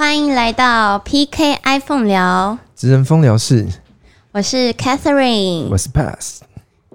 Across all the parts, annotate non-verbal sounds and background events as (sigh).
欢迎来到 PK iPhone 聊，职人风聊室，我是 Catherine，我是 Pass。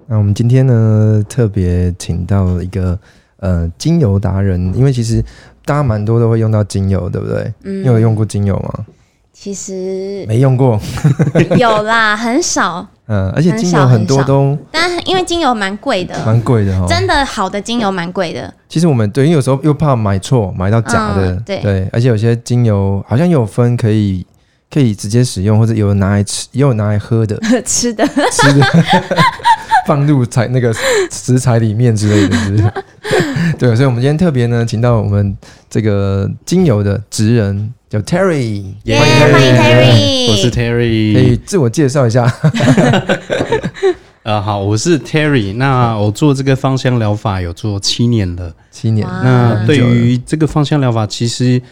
那我们今天呢，特别请到一个呃精油达人，因为其实大家蛮多都会用到精油，对不对？嗯，你有用过精油吗？其实没用过，(laughs) 有啦，很少。嗯，而且精油很多都，但因为精油蛮贵的，蛮贵的哦。真的好的精油蛮贵的。其实我们对，因为有时候又怕买错，买到假的，对对。而且有些精油好像有分可以可以直接使用，或者有拿来吃，也有拿来喝的，吃 (laughs) 的吃的，(laughs) 放入材那个食材里面之类的，是不是？(laughs) 对，所以我们今天特别呢，请到我们这个精油的职人。叫 Terry，欢迎 Terry，我是 Terry，可以自我介绍一下。(laughs) 呃，好，我是 Terry，那我做这个芳香疗法有做七年了，七年。那对于这个芳香疗法，其实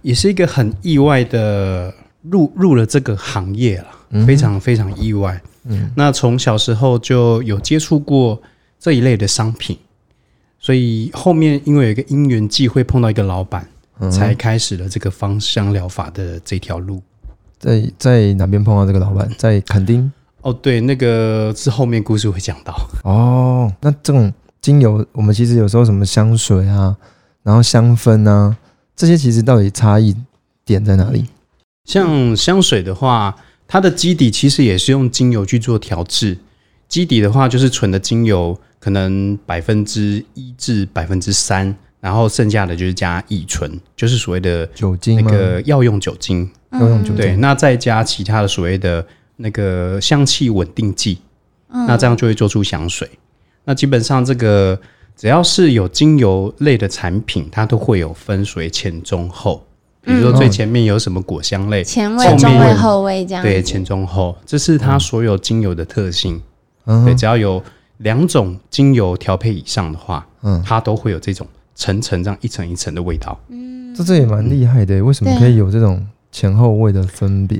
也是一个很意外的入入了这个行业了，非常非常意外。嗯，那从小时候就有接触过这一类的商品，所以后面因为有一个因缘际会碰到一个老板。才开始了这个芳香疗法的这条路，在在哪边碰到这个老板？在垦丁。哦，对，那个是后面故事会讲到。哦，那这种精油，我们其实有时候什么香水啊，然后香氛啊，这些其实到底差异点在哪里？像香水的话，它的基底其实也是用精油去做调制，基底的话就是纯的精油，可能百分之一至百分之三。然后剩下的就是加乙醇，就是所谓的酒精，那个药用酒精，药用酒精。对，那再加其他的所谓的那个香气稳定剂，那这样就会做出香水。那基本上这个只要是有精油类的产品，它都会有分水前中后。比如说最前面有什么果香类，前味、中味、后味这样。对，前中后，这是它所有精油的特性。对，只要有两种精油调配以上的话，嗯，它都会有这种。层层这样一层一层的味道，嗯，这这也蛮厉害的。为什么可以有这种前后味的分别？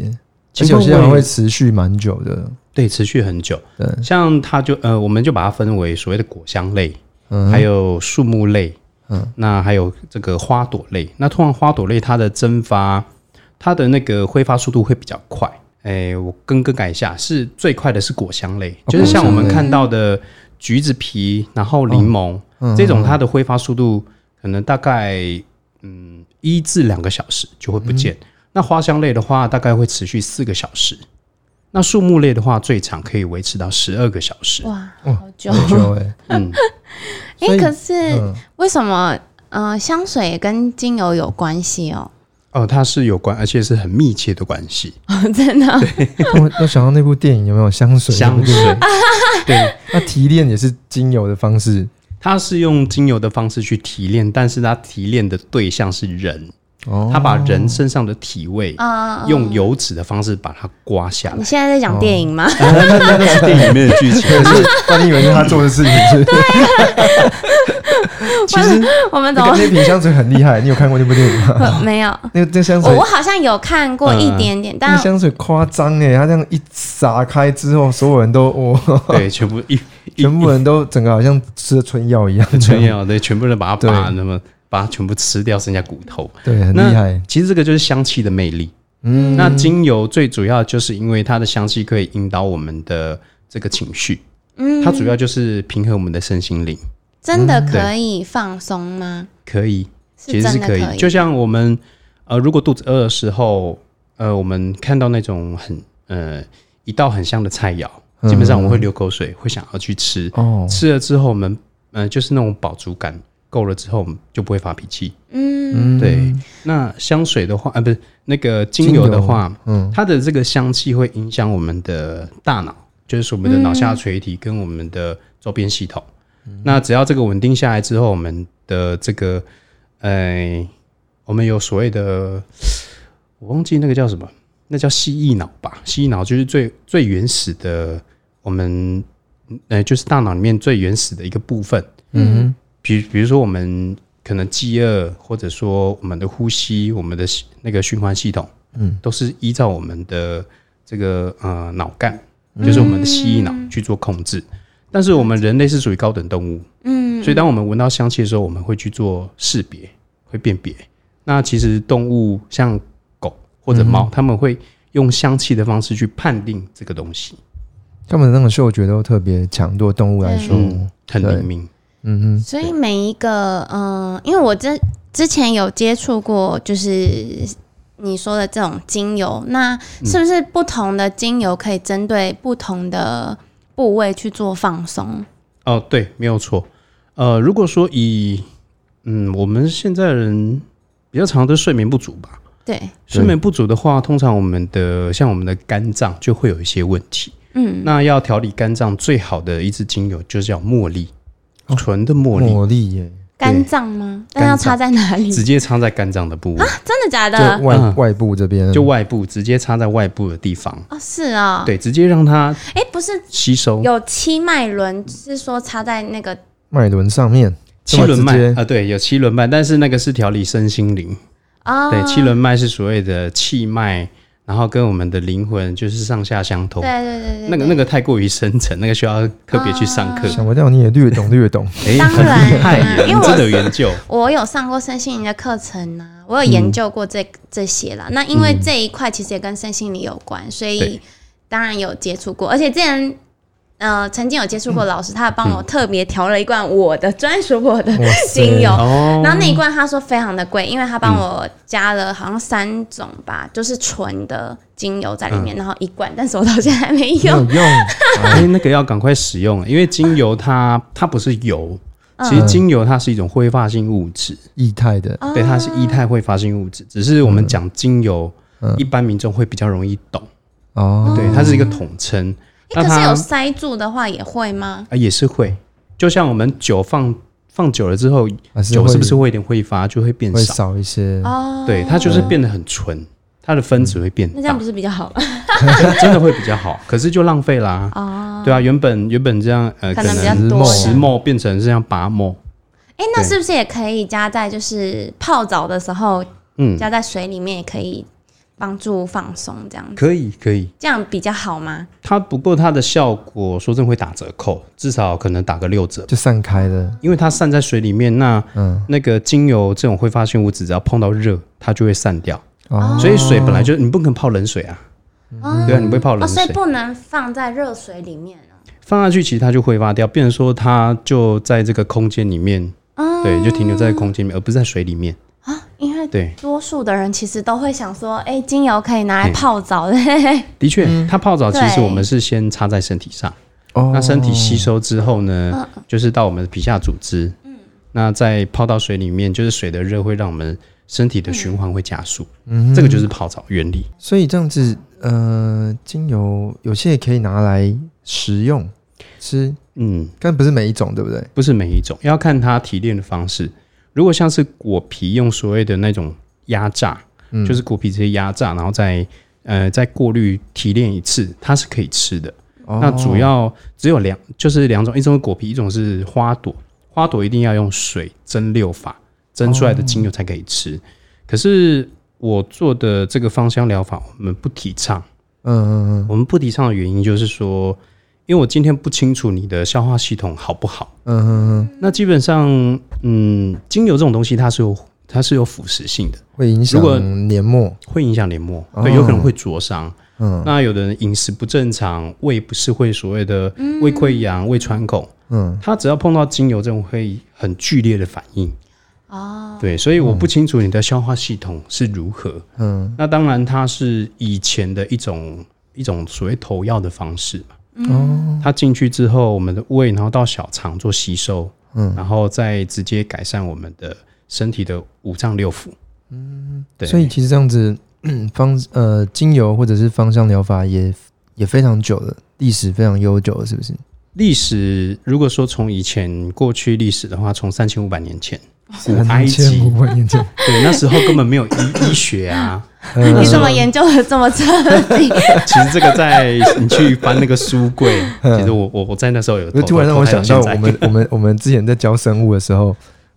而且有些人会持续蛮久的，对，持续很久。对，像它就呃，我们就把它分为所谓的果香类，嗯，还有树木类，嗯，那还有这个花朵类。那通常花朵类它的蒸发，它的那个挥发速度会比较快。哎，我更更改一下，是最快的是果香类，就是像我们看到的橘子皮，然后柠檬。这种它的挥发速度可能大概嗯一至两个小时就会不见。那花香类的话，大概会持续四个小时。那树木类的话，最长可以维持到十二个小时。哇，好久哎。嗯，哎，可是为什么呃香水跟精油有关系哦？哦，它是有关，而且是很密切的关系。哦 (laughs) 真的。我我想到那部电影有没有香水？香水。对，那提炼也是精油的方式。它是用精油的方式去提炼，但是它提炼的对象是人，他把人身上的体味用油脂的方式把它刮下来。你现在在讲电影吗？那那那是电影里面的剧情，(laughs) 是那你以为是他做的事情是？(laughs) 其实我们那那瓶香水很厉害，你有看过那部电影吗？(laughs) 没有。那个那香水，我好像有看过一点点，但香水夸张哎，它这样一撒开之后，所有人都哇，对，全部一全部人都整个好像吃了春药一样，春药对，全部人把它拔那么把它全部吃掉，剩下骨头，对，很厉害。其实这个就是香气的魅力。嗯，那精油最主要就是因为它的香气可以引导我们的这个情绪，嗯，它主要就是平衡我们的身心灵。真的可以放松吗？可以，其实是可以。就像我们呃，如果肚子饿的时候，呃，我们看到那种很呃一道很香的菜肴，基本上我们会流口水，会想要去吃。哦，吃了之后，我们呃就是那种饱足感够了之后，我们就不会发脾气。嗯，对。那香水的话，啊，不是那个精油的话，嗯，它的这个香气会影响我们的大脑，就是我们的脑下垂体跟我们的周边系统。那只要这个稳定下来之后，我们的这个，呃，我们有所谓的，我忘记那个叫什么，那叫蜥蜴脑吧？蜥蜴脑就是最最原始的，我们，呃，就是大脑里面最原始的一个部分。嗯，比比如说我们可能饥饿，或者说我们的呼吸，我们的那个循环系统，嗯，都是依照我们的这个呃脑干，就是我们的蜥蜴脑去做控制。但是我们人类是属于高等动物，嗯，所以当我们闻到香气的时候，我们会去做识别，会辨别。那其实动物像狗或者猫，他们会用香气的方式去判定这个东西。他们的那种嗅觉都特别强，对动物来说很灵敏。嗯哼，所以每一个，嗯，因为我之之前有接触过，就是你说的这种精油，那是不是不同的精油可以针对不同的部位去做放松？哦，对，没有错。呃，如果说以，嗯，我们现在人比较常都睡眠不足吧？对，睡眠不足的话，通常我们的像我们的肝脏就会有一些问题。嗯，那要调理肝脏最好的一支精油就是叫茉莉。纯的茉莉，茉莉耶，肝脏吗？那要插在哪里？直接插在肝脏的部位。啊？真的假的？外外部这边，就外部直接插在外部的地方。哦，是啊，对，直接让它哎，不是吸收。有七脉轮，是说插在那个脉轮上面，七轮脉啊，对，有七轮脉，但是那个是调理身心灵。啊，对，七轮脉是所谓的气脉。然后跟我们的灵魂就是上下相通，对对对对，那个那个太过于深层，那个需要特别去上课。想不到你也略懂略懂，哎，当然，因为我有研究，我有上过身心灵的课程啊，我有研究过这这些啦。那因为这一块其实也跟身心灵有关，所以当然有接触过，而且之前。呃，曾经有接触过老师，他帮我特别调了一罐我的专属我的精油，然后那一罐他说非常的贵，因为他帮我加了好像三种吧，就是纯的精油在里面，然后一罐，但是我到现在还没用。用，哎，那个要赶快使用，因为精油它它不是油，其实精油它是一种挥发性物质，液态的，对，它是液态挥发性物质，只是我们讲精油，一般民众会比较容易懂，哦，对，它是一个统称。可是有塞住的话也会吗？啊，也是会，就像我们酒放放久了之后，酒是不是会有点挥发，就会变少一些？哦，对，它就是变得很纯，它的分子会变。那这样不是比较好吗？(laughs) 真的会比较好，可是就浪费啦。哦，对啊，原本原本这样呃，可能比多，十沫变成这样八沫。哎，那是不是也可以加在就是泡澡的时候，嗯，加在水里面也可以？帮助放松，这样可以可以，这样比较好吗？它不过它的效果说真会打折扣，至少可能打个六折，就散开了。因为它散在水里面，那嗯，那个精油这种挥发性物质，只要碰到热，它就会散掉。哦，所以水本来就你不可能泡冷水啊，对啊，你不会泡冷水，所以不能放在热水里面哦。放下去其实它就挥发掉，变成说它就在这个空间里面，对，就停留在空间里面，而不是在水里面。因为对多数的人其实都会想说，哎，精油可以拿来泡澡的。(laughs) 的确，它泡澡其实我们是先擦在身体上，那身体吸收之后呢，就是到我们的皮下组织。嗯，那再泡到水里面，就是水的热会让我们身体的循环会加速。嗯，这个就是泡澡原理。所以这样子，呃，精油有些也可以拿来食用吃。嗯，但不是每一种，对不对？不是每一种，要看它提炼的方式。如果像是果皮用所谓的那种压榨，就是果皮直接压榨，然后再呃再过滤提炼一次，它是可以吃的。那主要只有两，就是两种，一种是果皮，一种是花朵。花朵一定要用水蒸馏法蒸出来的精油才可以吃。可是我做的这个芳香疗法，我们不提倡。嗯嗯嗯，我们不提倡的原因就是说。因为我今天不清楚你的消化系统好不好，嗯哼哼，那基本上，嗯，精油这种东西它是有它是有腐蚀性的，会影响黏膜，会影响黏膜，对，有可能会灼伤。嗯，那有的人饮食不正常，胃不是会所谓的胃溃疡、胃穿孔，嗯，他只要碰到精油这种会很剧烈的反应。哦，对，所以我不清楚你的消化系统是如何。嗯，那当然它是以前的一种一种所谓投药的方式嘛。哦，它进去之后，我们的胃，然后到小肠做吸收，嗯，然后再直接改善我们的身体的五脏六腑。嗯，对。所以其实这样子 (clears throat) 方呃精油或者是芳香疗法也也非常久了，历史非常悠久，是不是？历史如果说从以前过去历史的话，从三千五百年前。(laughs) 古埃及，(laughs) 对，那时候根本没有医 (coughs) 医学啊。你怎么研究的这么彻底？(laughs) 其实这个在你去翻那个书柜，其实我我我在那时候有。突然让我想到，我们我们我们之前在教生物的时候，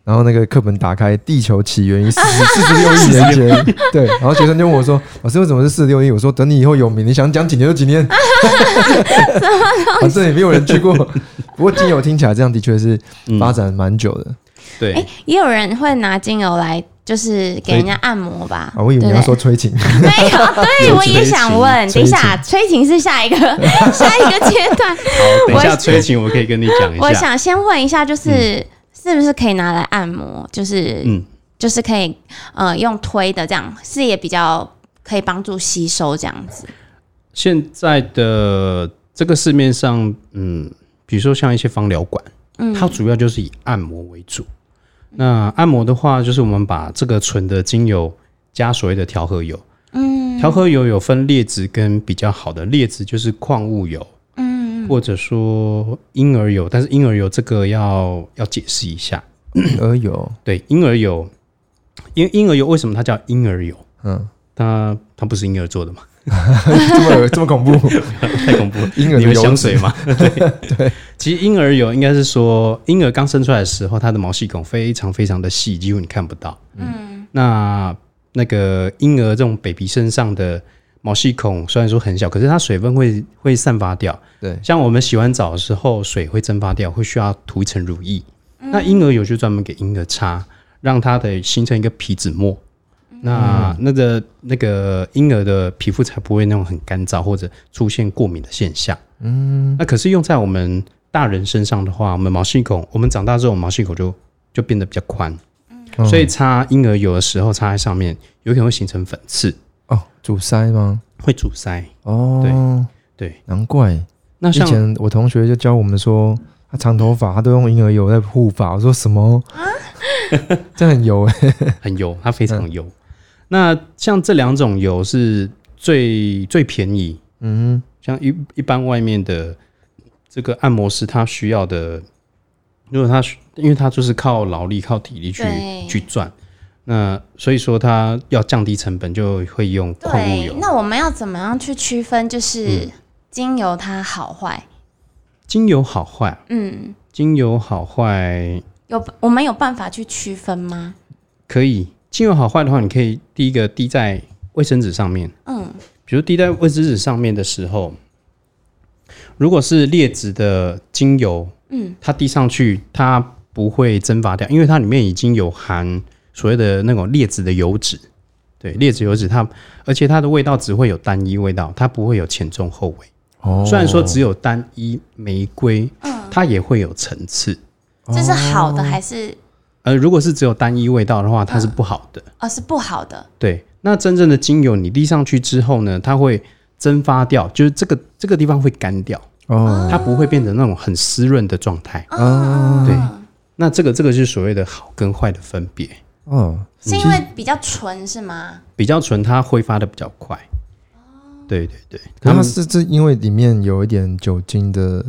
然后那个课本打开，地球起源于四 (laughs) 四十六亿年前。对，然后学生就问我说：“老师，为什么是四十六亿？”我说：“等你以后有名，你想讲几年就几年。(laughs) ”反正也没有人去过。不过精油听起来这样的确是发展蛮久的。对，哎，也有人会拿精油来。就是给人家按摩吧。啊，我以为你要说催情。没有，对我也 (laughs) 想问。等一下，催情是下一个下一个阶段。好，等一下催情，我可以跟你讲一下。我想先问一下，就是是不是可以拿来按摩？就是嗯，就是可以呃用推的这样，是也比较可以帮助吸收这样子。现在的这个市面上，嗯，比如说像一些芳疗馆，嗯，它主要就是以按摩为主。那按摩的话，就是我们把这个纯的精油加所谓的调和油。嗯，调和油有分劣质跟比较好的，劣质就是矿物油，嗯，或者说婴儿油，但是婴儿油这个要要解释一下。婴儿油，(clears throat) 对，婴儿油，因为婴儿油为什么它叫婴儿油？嗯，它它不是婴儿做的嘛？(laughs) 这么这么恐怖，(laughs) 太恐怖了！婴儿有香水吗？(laughs) 对对，其实婴儿油应该是说，婴儿刚生出来的时候，它的毛细孔非常非常的细，几乎你看不到。嗯，那那个婴儿这种 baby 身上的毛细孔虽然说很小，可是它水分会会散发掉。对，像我们洗完澡的时候，水会蒸发掉，会需要涂一层乳液。那婴儿油就专门给婴儿擦，让它的形成一个皮脂膜。那那个那个婴儿的皮肤才不会那种很干燥或者出现过敏的现象。嗯，那可是用在我们大人身上的话，我们毛细孔，我们长大之后毛细孔就就变得比较宽。嗯，所以擦婴儿油的时候擦在上面，有可能会形成粉刺。哦，阻塞吗？会阻塞。哦，对对，难怪。那以前我同学就教我们说，他长头发他都用婴儿油在护发。我说什么？这很油哎，很油，它非常油。那像这两种油是最最便宜，嗯，像一一般外面的这个按摩师他需要的，如果他因为他就是靠劳力靠体力去去赚，那所以说它要降低成本就会用矿物油。那我们要怎么样去区分就是精油它好坏？精油好坏，嗯，精油好坏有我们有办法去区分吗？可以。精油好坏的话，你可以第一个滴在卫生纸上面。嗯，比如滴在卫生纸上面的时候，如果是劣质的精油，嗯，它滴上去它不会蒸发掉，因为它里面已经有含所谓的那种劣质的油脂。对，劣质油脂它，而且它的味道只会有单一味道，它不会有前中后味。哦，虽然说只有单一玫瑰，嗯，它也会有层次。这是好的还是？呃，如果是只有单一味道的话，它是不好的。啊，是不好的。对，那真正的精油你滴上去之后呢，它会蒸发掉，就是这个这个地方会干掉哦，它不会变成那种很湿润的状态。哦，对，那这个这个就是所谓的好跟坏的分别。哦，是因为比较纯是吗？比较纯，它挥发的比较快。哦，对对对，它是是因为里面有一点酒精的。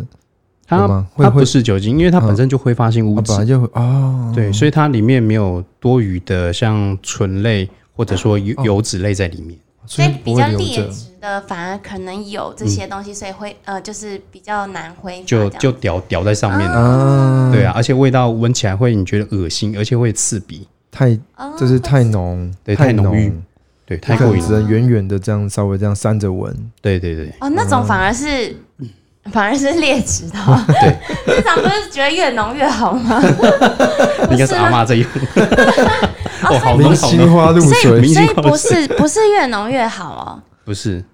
它它不是酒精，因为它本身就挥发性物质，本来就哦，对，所以它里面没有多余的像醇类或者说油油脂类在里面，所以比较劣质的反而可能有这些东西，所以会呃就是比较难挥，就就掉掉在上面了，对啊，而且味道闻起来会你觉得恶心，而且会刺鼻，太就是太浓，对，太浓郁，对，太过瘾，只能远远的这样稍微这样扇着闻，对对对，哦，那种反而是。反而是劣质的，(laughs) 对，平常不是觉得越浓越好吗？(laughs) 应该是阿妈在用，哦，好浓好浓，所以 (laughs) 所以不是不是越浓越好哦，不是，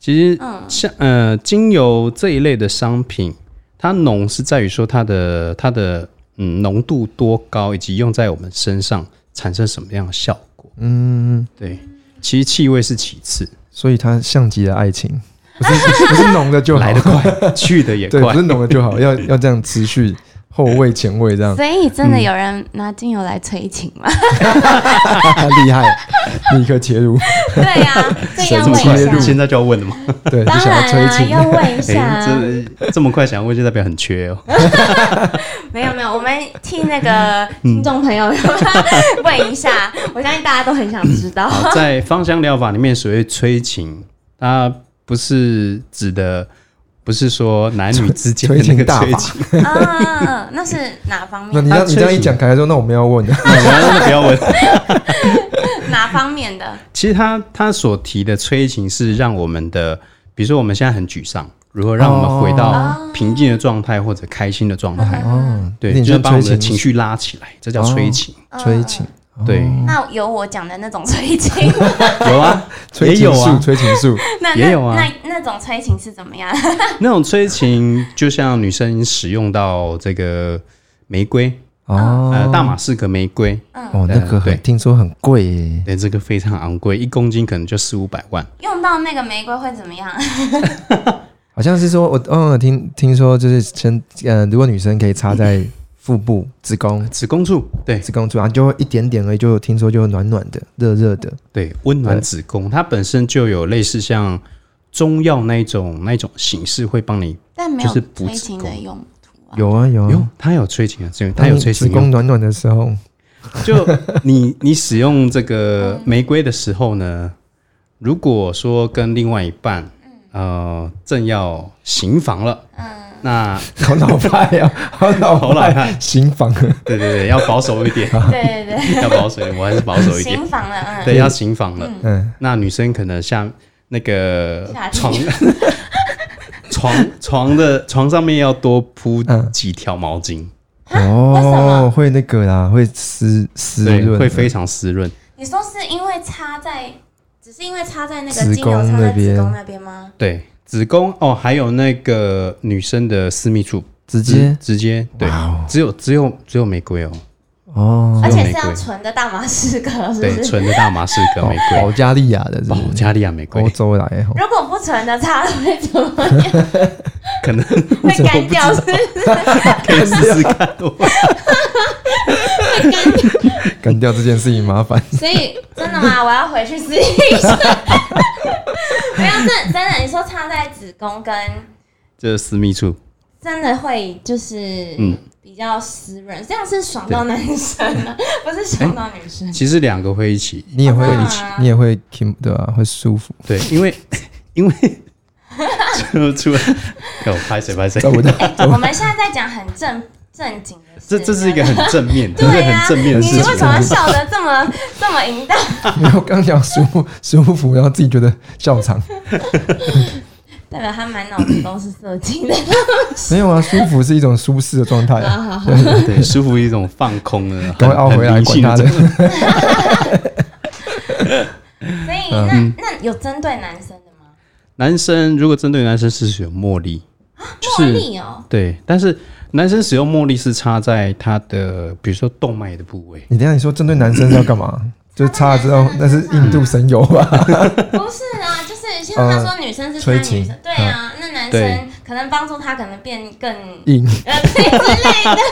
其实像呃精油这一类的商品，它浓是在于说它的它的嗯浓度多高，以及用在我们身上产生什么样的效果。嗯，对，其实气味是其次，所以它像极了爱情。(laughs) 不是不是浓的就来得快，去的也快。对，不是浓的就好，要要这样持续后味前味这样。所以真的有人拿精油来催情吗？(laughs) 厉害，立刻切入。对呀，这样问现在就要问了吗？对，当然啊，要问一下。这这么快想要问，就代表很缺哦。(laughs) 没有没有，我们替那个听众朋友问一下，(laughs) 我相信大家都很想知道。在芳香疗法里面，所谓催情，它。不是指的，不是说男女之间的那个 (laughs) 催情啊，那是哪方面？那你这样你这样一讲，凯凯说，那我们要问，的，(laughs) 不要问，(laughs) 哪方面的？其实他他所提的催情是让我们的，比如说我们现在很沮丧，如何让我们回到平静的状态或者开心的状态？哦，对，就是把我们的情绪拉起来，这叫催情。催情，对，那有我讲的那种催情，(laughs) (laughs) 有啊，催情术，催情术 (laughs) 那也有啊。那那种催情是怎么样？那种催情就像女生使用到这个玫瑰哦，呃，大马士革玫瑰，哦，那个很听说很贵耶，对，这个非常昂贵，一公斤可能就四五百万。用到那个玫瑰会怎么样？好像是说，我嗯听听说就是先呃，如果女生可以插在。腹部、子宫、子宫处，对，子宫处，然后就会一点点而已，就听说就暖暖的、热热的，对，温暖子宫，它本身就有类似像中药那一种那一种形式，会帮你，但没有催情的用途啊。有啊有有，它有催情的作用，它有催情。子宫暖暖的时候，就你你使用这个玫瑰的时候呢，如果说跟另外一半，呃，正要行房了，嗯。那好老派呀，好老好老派，新房。对对对，要保守一点。(laughs) 对对对，要保守一点，我还是保守一点。新房了，嗯。对，要新房了。嗯。那女生可能像那个床 (laughs) 床床的床上面要多铺几条毛巾。哦，会那个啦，会湿湿润，会非常湿润。你说是因为插在，只是因为插在那个子宫那边，子宫那边吗？对。子宫哦，还有那个女生的私密处，直接直接？对，只有只有只有玫瑰哦，哦，而且是要纯的大马士革，对，纯的大马士革玫瑰，保加利亚的，保加利亚玫瑰，欧洲来。如果不纯的它会怎么样？可能 (laughs) 会干掉，是不是？(laughs) 可以试试看。会 (laughs) 干掉，这件事情麻烦。所以真的吗？我要回去试一下。没有，真真的，你说插在子宫跟这私密处，真的会就是嗯比较湿润，这样是爽到男生啊，(laughs) 不是爽到女生。其实两个会一起，你也会一起，你也会听对吧？会舒服，对，因为因为出出来，给我拍谁拍谁。我们现在在讲很正。正经的，这这是一个很正面，的，对很正面的事情。你为什么笑得这么 (laughs) 这么淫荡？(laughs) 没有，刚讲舒服舒服，然后自己觉得 (laughs) 笑场，代表他满脑子都是色情的。没有啊，舒服是一种舒适的状态啊，对对，舒服一种放空的，都会凹回来管他的。所以那那有针对男生的吗？男生如果针对男生是选茉莉，茉莉哦，对，但是。男生使用茉莉是插在他的，比如说动脉的部位。你等下你说针对男生要干嘛？(laughs) 就是插了之后，那是印度神油吧？(laughs) (laughs) 不是啊，就是像他说女生是插女生，对啊，那男生可能帮助他可能变更硬，呃，对之类的。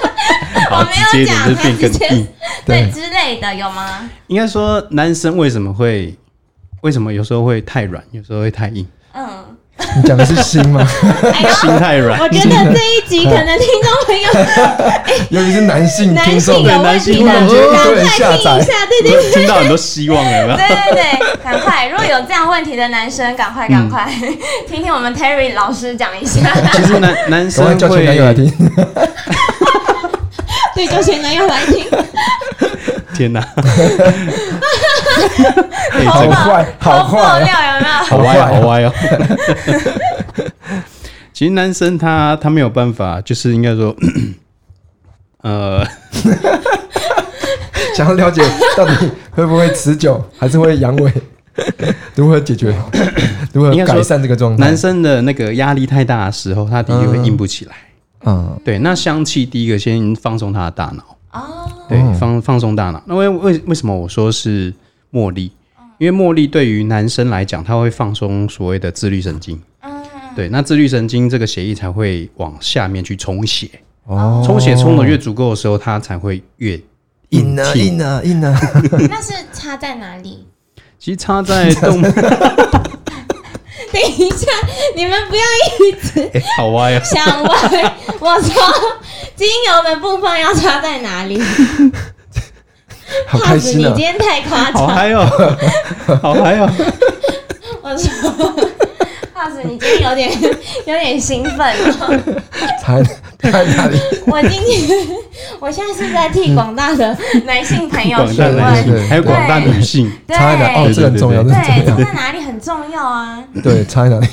我没有讲变更硬对之类的有吗？应该说男生为什么会为什么有时候会太软，有时候会太硬？嗯。你讲的是心吗？(laughs) 心太软。我觉得这一集可能听众朋友，(laughs) 尤其是男性男性有问题的，赶快听一下，对对对，听到很多希望了。(laughs) 对对对，赶快！如果有这样问题的男生，赶快赶快听听我们 Terry 老师讲一下。其实男男生叫前男友来听，对，叫前男友来听。天哪！好坏，好坏，有没有？好歪，好歪哦！(laughs) 其实男生他他没有办法，就是应该说，(coughs) 呃，(laughs) 想要了解到底会不会持久，还是会阳痿？如何解决？如何改善这个状态？男生的那个压力太大的时候，他的确会硬不起来。嗯，对。那香气第一个先放松他的大脑。哦，对，放放松大脑。那为为为什么我说是茉莉？因为茉莉对于男生来讲，它会放松所谓的自律神经。嗯，对，那自律神经这个血液才会往下面去充血。哦，充血充的越足够的时候，它才会越硬啊硬啊硬啊。(laughs) 那是插在哪里？其实插在动。(laughs) 等一下，你们不要一直 (laughs) 好歪啊！想歪。我说，精油的部分要插在哪里？好开心你今天太夸张，好嗨哦，(laughs) 好嗨哦！我说，帕子，你今天有点有点兴奋哦。在在哪里？我今天，我现在是在替广大的男性朋友询问，还有广大女性，插在哪？哦，这很重要，对，插在哪里很重要啊。对，插在哪里？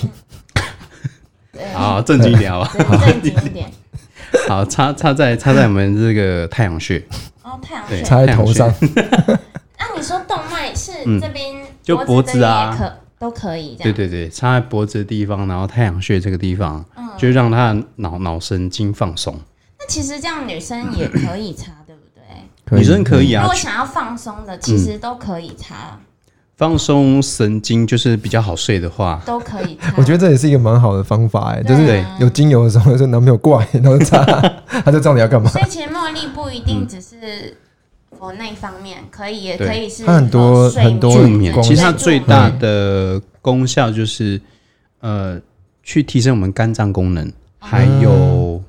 好，正经一点好吧？正经一点。好，插插在插在我们这个太阳穴。太阳穴插在头上，那 (laughs) 你说动脉是这边就脖子啊，可都可以这样。对对对，插在脖子的地方，然后太阳穴这个地方，就让他脑脑神经放松。那其实这样女生也可以插，对不对？女生可以啊。如果想要放松的，其实都可以擦。放松神经就是比较好睡的话，都可以。(laughs) 我觉得这也是一个蛮好的方法哎，就是有精油的时候，说男朋友过来，然后擦，(laughs) 他就知道你要干嘛。所以其实茉莉不一定只是我那方面，可以也可以是很多很多助眠。其实它最大的功效就是呃，去提升我们肝脏功能，还有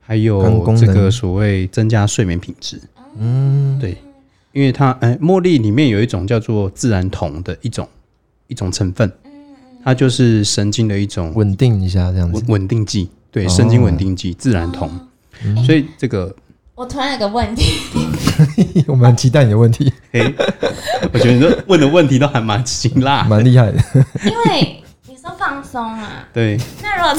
还有这个所谓增加睡眠品质。嗯，对。因为它，哎，茉莉里面有一种叫做自然酮的一种一种成分，它就是神经的一种稳定一下这样子。稳定剂，对，神经稳定剂自然酮。所以这个，我突然有个问题，(laughs) 我蛮期待你的问题。(laughs) 哎，我觉得你问的问题都还蛮辛辣，蛮厉害的。因为你说放松啊，对，那如果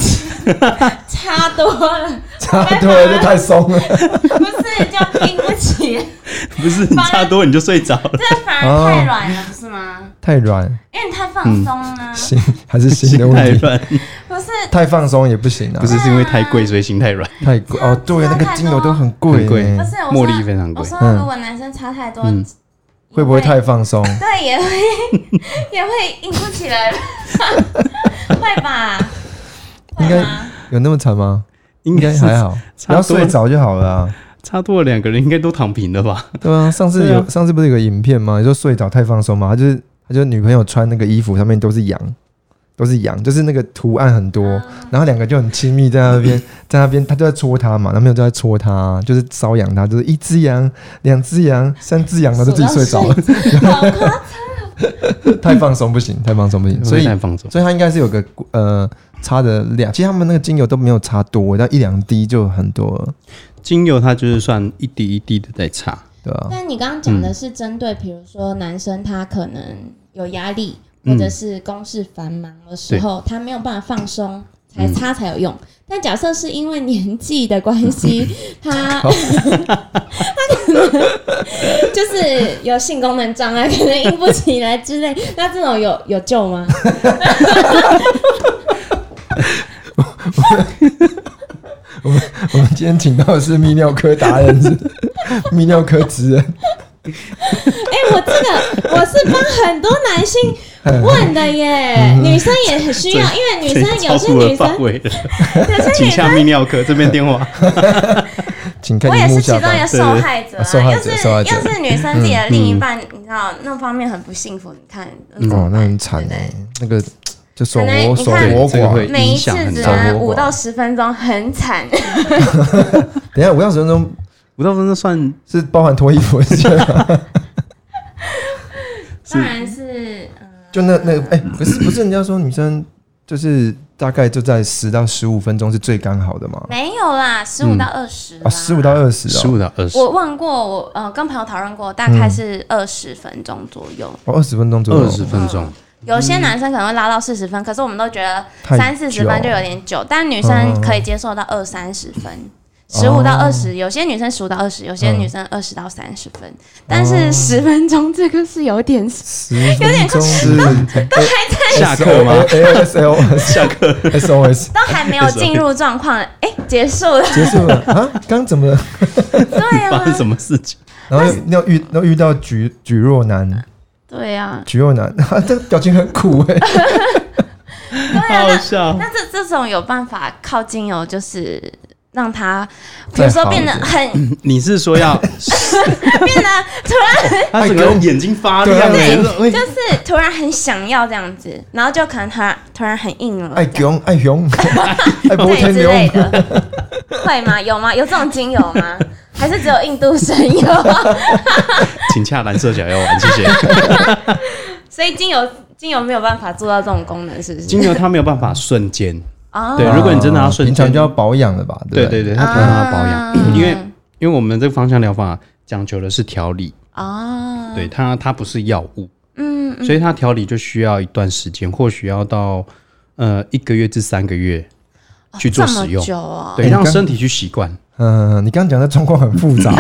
(laughs) 差多了，差多了就太松了，不是就硬不起。(laughs) 不是你差多你就睡着了，(laughs) 这反而太软了，不是吗？太软，因为你太放松了。心还是心的问题，不是太放松也不行啊。不是是因为太贵，所以心太软。太贵哦，对，那个精油都很贵，不是茉莉非常贵。我说如果男生擦太多，会不会太放松？对，也会 (laughs) 也会硬不起来，会吧？应该有那么惨吗？应该还好，不要睡着就好了。差多了两个人应该都躺平了吧？对啊，(laughs) 上次有上次不是有个影片吗？你说睡着太放松嘛？他就是他就女朋友穿那个衣服上面都是羊，都是羊，就是那个图案很多，然后两个就很亲密 (laughs) 在那边，在那边他就在戳他嘛，男朋友就在戳他，就是搔痒他，就是一只羊、两只羊、三只羊，他都自己睡着了。(laughs) 太放松不行，太放松不行，所以太放松，所以他应该是有个呃擦的量，其实他们那个精油都没有擦多，但一两滴就很多了。精油它就是算一滴一滴的在擦，对啊？但你刚刚讲的是针对，比如说男生他可能有压力，或者是公事繁忙的时候，他没有办法放松，才擦才有用。但假设是因为年纪的关系，(laughs) 他 (laughs) 他可能就是有性功能障碍，可能硬不起来之类，那这种有有救吗？(laughs) (laughs) 我们我们今天请到的是泌尿科达人，泌尿科职人。(laughs) 哎，我这个我是帮很多男性 (laughs) 问的耶，女生也很需要，因为女生有些女生，请下泌尿科这边电话。请看我也是其中一个受害者，受害者，受害者。要是女生自己的另一半，你知道那方面很不幸福，你看，哦，那很惨哎，那个。可能你看，每一次只能五到十分钟，很惨。(laughs) 等下五到十分钟，(laughs) 五到十分钟算是包含脱衣服的时 (laughs) 当然是，就那那哎，不是不是，人家说女生就是大概就在十到十五分钟是最刚好的嘛？没有啦，十五到二十啊，十五到二十，十五到二十。我问过，我呃跟朋友讨论过，大概是二十分钟左右。哦，二十分钟左右，二十分钟。有些男生可能会拉到四十分，可是我们都觉得三四十分就有点久，但女生可以接受到二三十分，十五到二十，有些女生十五到二十，有些女生二十到三十分，但是十分钟这个是有点，有点都都还在下课吗？S L (laughs) 下课 S O S (laughs) 都还没有进入状况，哎，结束了，结束了 (laughs) 啊？刚怎么？对啊，发生什么事情？然后要遇要遇到举举弱男。对呀，橘右男，(laughs) 这表情很苦哎，(laughs) 好笑。那这这种有办法靠精油，就是让他，比如说变得很，(coughs) 你是说要 (laughs) 变得突然，(laughs) 他整个眼睛发亮，对，就是突然很想要这样子，然后就可能他突然很硬了，爱熊爱熊，爱波 (laughs) 天之类的，会吗？有吗？有这种精油吗？还是只有印度神油？请洽蓝色小药丸，谢谢。所以精油精油没有办法做到这种功能，是不是？精油它没有办法瞬间哦。对，如果你真的要瞬间，平常就要保养了吧？对对对，它平常要保养，因为因为我们这个芳香疗法讲究的是调理啊。对它它不是药物，嗯，所以它调理就需要一段时间，或许要到呃一个月至三个月去做使用，久哦，对，让身体去习惯。嗯，你刚刚讲的状况很复杂，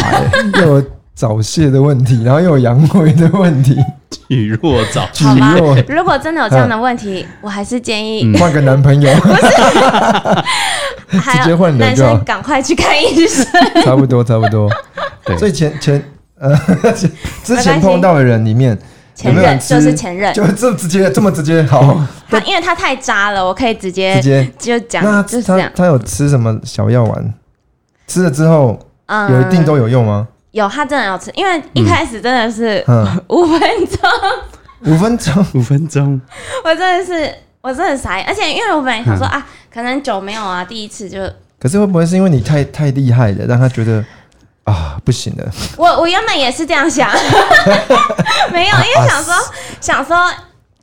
因为我早泄的问题，然后又有阳痿的问题，体弱早体 (laughs) 好吧弱，如果真的有这样的问题，我还是建议换个男朋友，(laughs) (laughs) 还直接有男换人就好生赶快去看医生。差不多差不多。对所以前前呃之前碰到的人里面，前任就是前任，就这直接这么直接好，他因为他太渣了，我可以直接直接。就那讲，就是这样。他他有吃什么小药丸？吃了之后嗯，有一定都有用吗？有，他真的有吃，因为一开始真的是嗯，五分钟，五分钟，五分钟，(laughs) 我真的是我真的傻眼，而且因为我本来想嗯。说啊，可能酒没有啊，第一次就可是会不会是因为你太太厉害了，让他觉得啊不行了？我我原本也是这样想，(laughs) 没有，因为想说想说，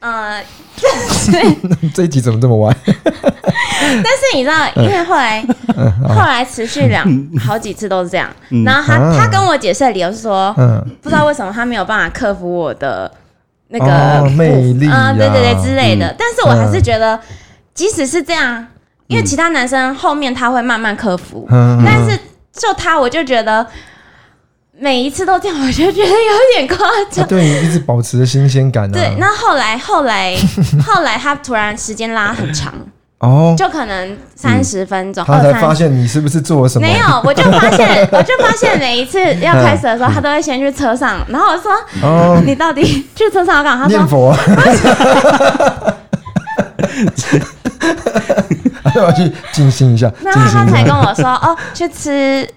呃，(laughs) 这一集怎么这么歪？(laughs) 但是你知道，因为后来嗯。后来持续两好几次都是这样，然后他啊。他跟我解释的理由是说，嗯，不知道为什么他没有办法克服我的那个哦魅力啊、对对对之类的。嗯。但是我还是觉得，即使是这样，因为其他男生后面他会慢慢克服，嗯但是就他，我就觉得每一次都这样，我就觉得有点夸他张。对你一直保持着新鲜感啊。对，那后来后来后来他突然时间拉很长，(laughs) 哦，就可能三十分钟，他才发现你是不是做了什么？没有，我就发现，(laughs) 我就发现每一次要开始的时候，他都会先去车上，然后我说哦，你到底去车上要干嘛？他说念佛啊。(laughs) 他要去静心一下，(laughs) 那他才跟下。我说哦，去吃，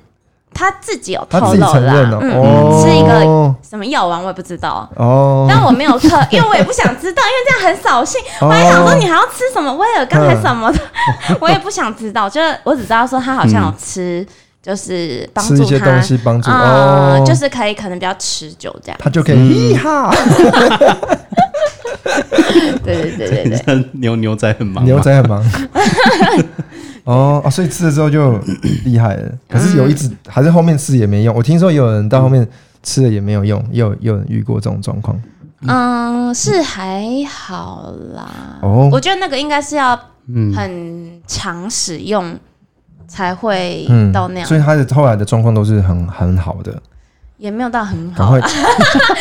他自己有透露啦。嗯，哦，吃一个什么药丸我也不知道，哦，但我没有特，(laughs) 因为我也不想知道，因为这样很扫兴。哦。我还想说你还要吃什么威尔刚还什么的，(laughs) 我也不想知道，就是我只知道说他好像有吃，就是帮助他吃一些东，西帮助嗯，哦，就是可以可能比较持久这样。他就可以对对对对对。(laughs) 牛牛仔很忙，牛仔很忙。哦哦，所以吃了之后就 (clears throat) 厉害了，可是有一直还是后面吃也没用。我听说有人到后面吃了也没有用，也有有人遇过这种状况。嗯，是还好啦。哦。我觉得那个应该是要嗯，很常使用才会嗯到那样，所以他的后来的状况都是很很好的，也没有到很好啦，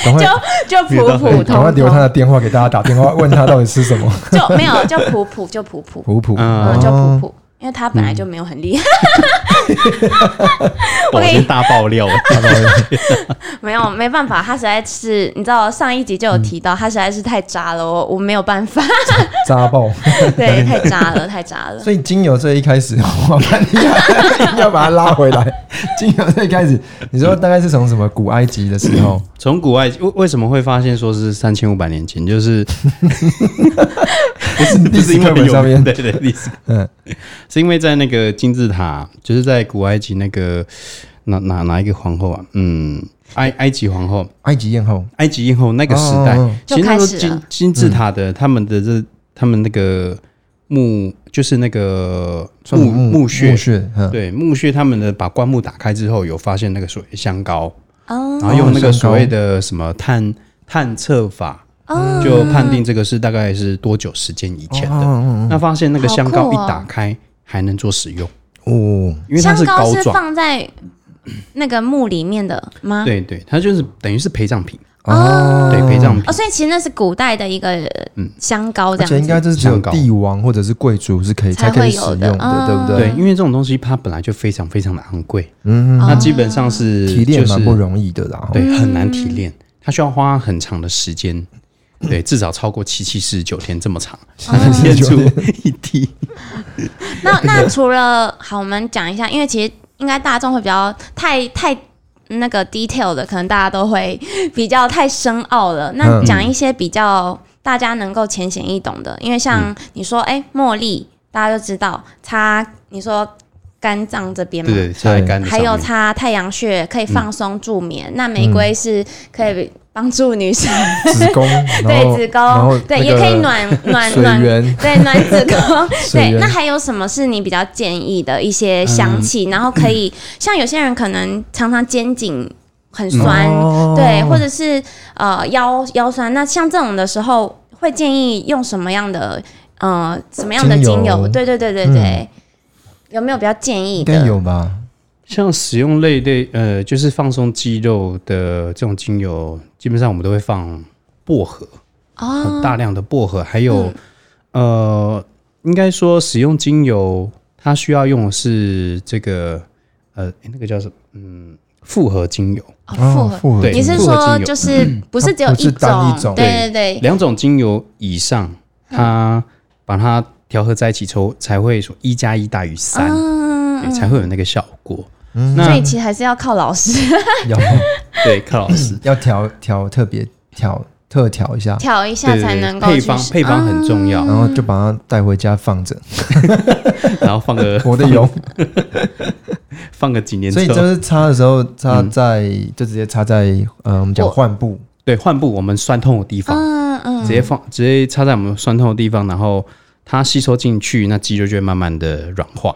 赶快 (laughs) 就普普赶快通留他，的电话给大家打电话，问他到底吃什么。就没有就普普就普普，普普，嗯。嗯，就普哦普，因为他本来就没有很厉害，我我给先大爆料了，没有没办法，他实在是你知道上一集就有提到，他实在是太渣了，我我没有办法，(laughs) 渣爆。对，太渣了，太渣了。所以精油这一开始，(laughs) 我看你要 (laughs) 要把它拉回来。精油这一开始，你说大概是从什么古埃及的时候？从古埃及为为什么会发现说是三千五百年前，就是不是历史不是因为有课本上面，对对历史，嗯，是因为在那个金字塔，就是在古埃及那个哪哪哪一个皇后啊？嗯，埃埃及皇后，埃及艳后。埃及艳后那个时代，哦其实那时候就开始了。金金字塔的他们的这他们那个墓，就是那个墓墓墓穴墓。穴，嗯，对墓穴，他们的把棺木打开之后，有发现那个所谓香膏，哦。然后用那个所谓的什么探探测法，哦，就判定这个是大概是多久时间以前的。哦那发现那个香膏一打开还能做使用，哦，因为它香膏是膏状。放在那个墓里面的吗？对对，它就是等于是陪葬品，哦，对陪葬品哦，。所以其实那是古代的一个香膏这而且应样子。该就是只有香膏帝王或者是贵族是可以才可以使用的，哦对不对？对，因为这种东西它本来就非常非常的昂贵，嗯，哦它基本上是提炼就是蛮不容易的啦。对，很难提炼，它需要花很长的时间，对，至少超过七七四十九天这么长，才能炼出一滴。(laughs) 那那除了好，我们讲一下，因为其实应该大众会比较太太那个 detail 的，可能大家都会比较太深奥了。那嗯。讲一些比较大家能够浅显易懂的，因为像你说，哎、茉莉大家就知道擦，你说肝脏这边嘛对，对，擦在肝的还有擦太阳穴可以放松助眠，那玫瑰是可以帮助女生、子宫，(laughs) 对子宫，对，也可以个暖暖暖源，对，暖子宫。(laughs) 对，那还有什么是你比较建议的一些香气？然后可以像有些人可能常常肩颈很酸，哦对，或者是呃腰腰酸，那像这种的时候，会建议用什么样的呃什么样的精精油？油对对对对对，有没有比较建议应该的？有吧？像使用类类呃，就是放松肌肉的这种精油，基本上我们都会放薄荷，哦，大量的薄荷，还有、呃，应该说使用精油，它需要用的是这个呃，那个叫什么？嗯，复合精油，哦复合。对你是复合精油。说就是不是只有它不是单一种。对对。对，两种精油以上，它把它调和在一起之后，才会说一加一大于三、嗯，才会有那个效果。所以其实还是要靠老师。(laughs) 要对，靠老师，(coughs) 要调调特别调特调一下，调一下才能够配方配方很重要，然后就把它带回家放着，(laughs) 然后放个 (laughs) 我的油。放个几年所以就是擦的时候，擦在就直接擦在呃我们讲我患部，对患部我们酸痛的地方，嗯嗯。直接放直接擦在我们酸痛的地方，然后它吸收进去，那肌肉就会慢慢的软化。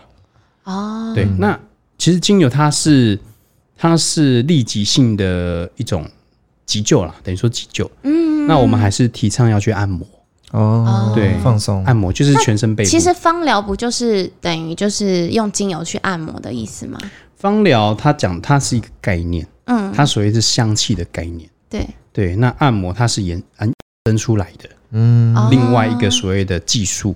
哦，对，那其实精油它是它是立即性的一种急救啦，等于说急救。嗯，那我们还是提倡要去按摩，哦，对放松，按摩就是全身背部。其实芳疗不就是等于就是用精油去按摩的意思吗？芳疗它讲它是一个概念，嗯，它所谓是香气的概念。对，对，那按摩它是延延伸出来的嗯，哦另外一个所谓的技术。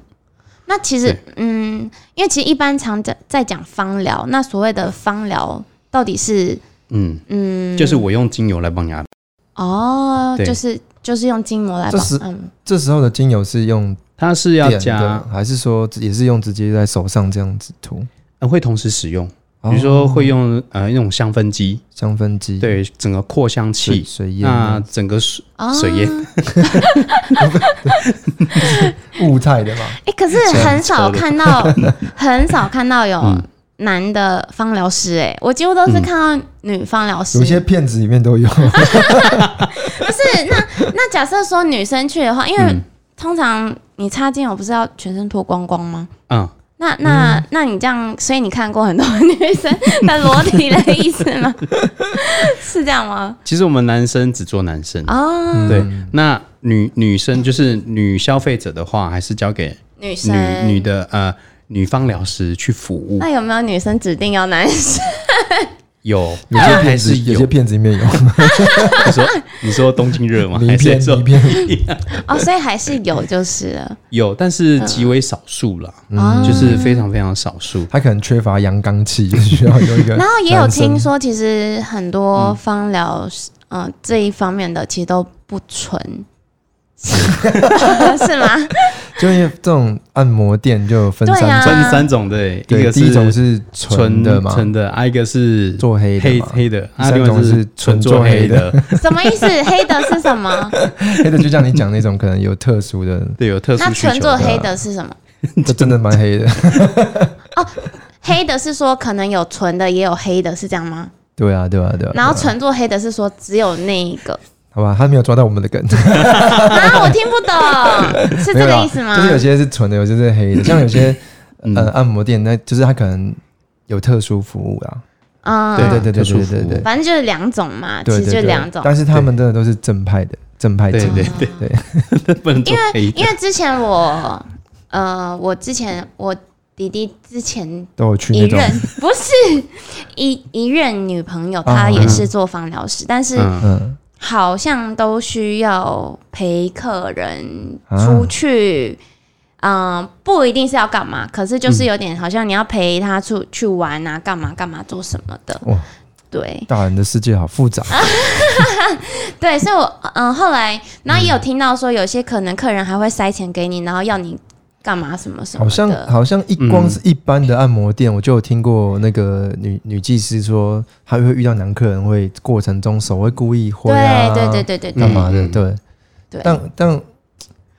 那其实，嗯，因为其实一般常在在讲芳疗，那所谓的芳疗到底是，嗯，嗯，就是我用精油来帮你按摩，哦，对。就是就是用筋膜来帮，这是嗯，这时候的精油是用它是要点加的，还是说也是用直接在手上这样子涂？呃会同时使用，比比如说会用呃那种香氛机，香氛机，，对整个扩香器，水烟那整个水哦。水烟 (laughs) 雾态的嘛，哎、可是很少看到，(laughs) 很少看到有嗯。男的芳疗师，哎，我几乎都是看到女芳疗师。有些片子里面都有，(laughs) 不是，那那假设说女生去的话，因为嗯。通常你擦精油不是要全身脱光光吗？嗯，那那、那你这样，所以你看过很多女生 (laughs) 的裸体的意思吗？(laughs) 是这样吗？其实我们男生只做男生，哦，对，那女女生就是女消费者的话，还是交给女生女女的呃女方疗师去服务。那有没有女生指定要男生？有，有些还片子是有。些片子里面有。(laughs) 你说你说东京热吗？(laughs) 迷还是说片迷片，哦，所以还是有就是。了。有，但是极为少数啦，嗯。就是非常非常少数。他可能缺乏阳刚气，就需要有一个。(laughs) 然后也有听说，其实很多芳疗，嗯、这一方面的其实都不纯，(laughs) 是吗？就因为这种按摩店就有分三种，分三种对，一对，个第一种是纯纯的嘛，纯的，啊一个是做黑的黑黑的，三另外是种是纯做黑黑的的，(laughs) 什么意思？黑的是什么？(laughs) 黑的就像你讲那种可能有特殊的，对，有特殊那。纯做黑的是什么？这真的蛮黑的。哦黑的是说可能有纯的，也有黑的，是这样吗？对啊，对啊，对啊。然后纯做黑的是说只有那一个好吧，他没有抓到我们的梗，啊？我听不懂，(laughs) 是这个意思吗？就是有些是纯的，有些是黑的，像有些 (laughs) 嗯呃按摩店，那就是他可能有特殊服务啦。嗯，对对对对对对对。反正就是两种嘛，其实就两种。但是他们真的都是正派的，正派对精对对对，(laughs) 不能做黑因的。为之前我，呃，我之前我弟弟之前都有去一那种任不是一一任女朋友，她也是做芳疗师，但是嗯，嗯好像都需要陪客人啊出去。嗯，不一定是要干嘛，可是就是有点好像你要陪他出去玩啊，干嘛干嘛做什么的。哇，对大人的世界好复杂。(laughs) (laughs) 对，所以我嗯后来，然后也有听到说，有些可能客人还会塞钱给你，然后要你干嘛什么什么好像。好像一嗯。光是一般的按摩店，我就有听过那个女女技师说，她会遇到男客人会过程中手会故意挥啊，对对对对对对，干嘛的？嗯对，对。但但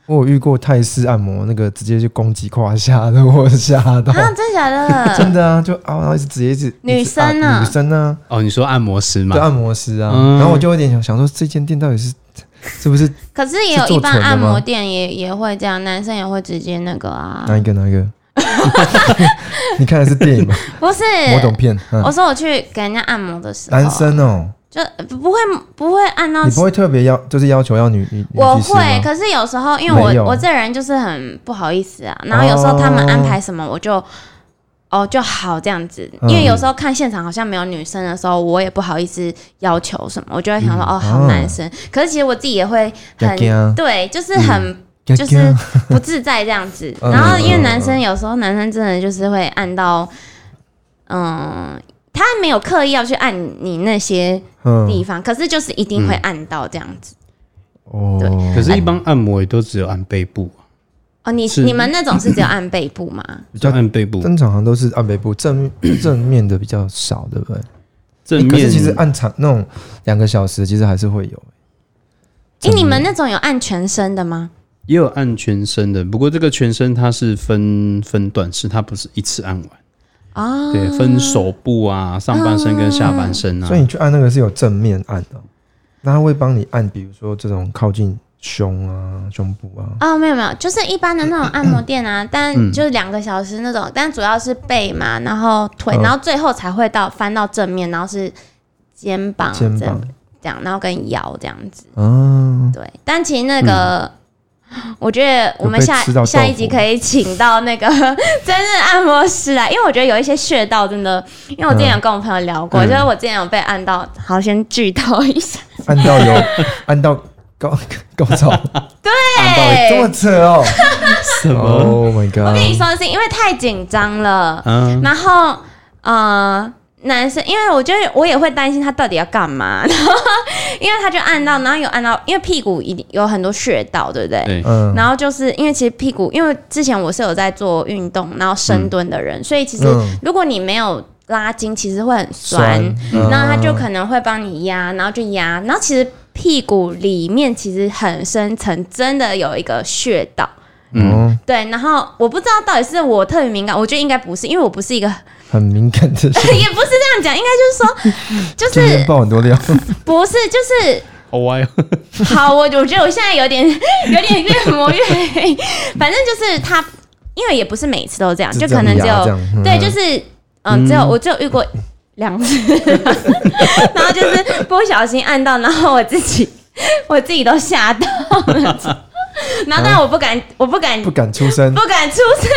我有遇过泰式按摩，那个直接就攻击胯下的，我吓到，啊，真的假的？(laughs) 真的啊，就啊，然后一直直接一直女生啊女生啊，哦，你说按摩师吗？对？按摩师啊，嗯。然后我就有点想想说，这间店到底是 (laughs) 是不是可是也有一般按摩店也也会这样，男生也会直接那个啊，哪一个哪一个？(laughs) 你看的是电影吗？(laughs) 不是。某种片，嗯。我说我去给人家按摩的时候，男生哦，就不会不会按到你不会特别要，就是要求要女女女我会，可是有时候因为我我这人就是很不好意思啊，然后有时候他们安排什么，我就哦就好这样子，因为有时候看现场好像没有女生的时候，我也不好意思要求什么，我就会想说哦好男生，可是其实我自己也会很对，就是很就是不自在这样子。(laughs) 然后因为男生有时候男生真的就是会按到，嗯，他没有刻意要去按你那些地方，可是就是一定会按到这样子。哦，对，可是一般按摩也都只有按背部。哦，你你们那种是只有按背部吗？比较按背部，正常好像都是按背部，正正面的比较少，对不对？正面其实按长那种两个小时，其实还是会有。哎，你们那种有按全身的吗？也有按全身的，不过这个全身它是分分段式，它不是一次按完啊。对，分手部啊、上半身跟下半身啊。所以你去按那个是有正面按的，那他会帮你按，比如说这种靠近。胸啊，胸部啊。哦，没有没有，就是一般的那种按摩店啊，(coughs) 但就是两个小时那种，但主要是背嘛，然后腿，然后最后才会到翻到正面，然后是肩膀、肩膀。这样，然后跟腰这样子。哦，对，但其实那个，我觉得我们下下一集可以请到那个 (laughs) 真正按摩师来，因为我觉得有一些穴道真的，因为我之前有跟我朋友聊过，就是我之前有被按到，好，先剧透一下，按到有按到。高 (laughs) 高潮，对，这么扯哦，(laughs) 什么？Oh my god！我跟你说的是，因为太紧张了，嗯，然后呃，男生，因为我觉得我也会担心他到底要干嘛，(laughs) 然后因为他就按到，然后有按到，因为屁股一定有很多穴道，对不对？嗯，然后就是因为其实屁股，因为之前我是有在做运动，然后深蹲的人，所以其实如果你没有拉筋，其实会很酸，然后他就可能会帮你压，然后就压，然后其实。屁股里面其实很深层，真的有一个穴道。嗯，对。然后我不知道到底是我特别敏感，我觉得应该不是，因为我不是一个很敏感的人。(laughs) 也不是这样讲，应该就是说，(laughs) 就是爆很多料。不是，就是好歪。(laughs) 好，我我觉得我现在有点有点越磨越黑。反正就是他，因为也不是每次都这样，就可能只有对，就是嗯，只有我只有遇过。两次，然后就是不小心按到，然后我自己 (laughs) 我自己都吓到了，(laughs) 然后但我不敢，我不敢，不敢出声，不敢出声。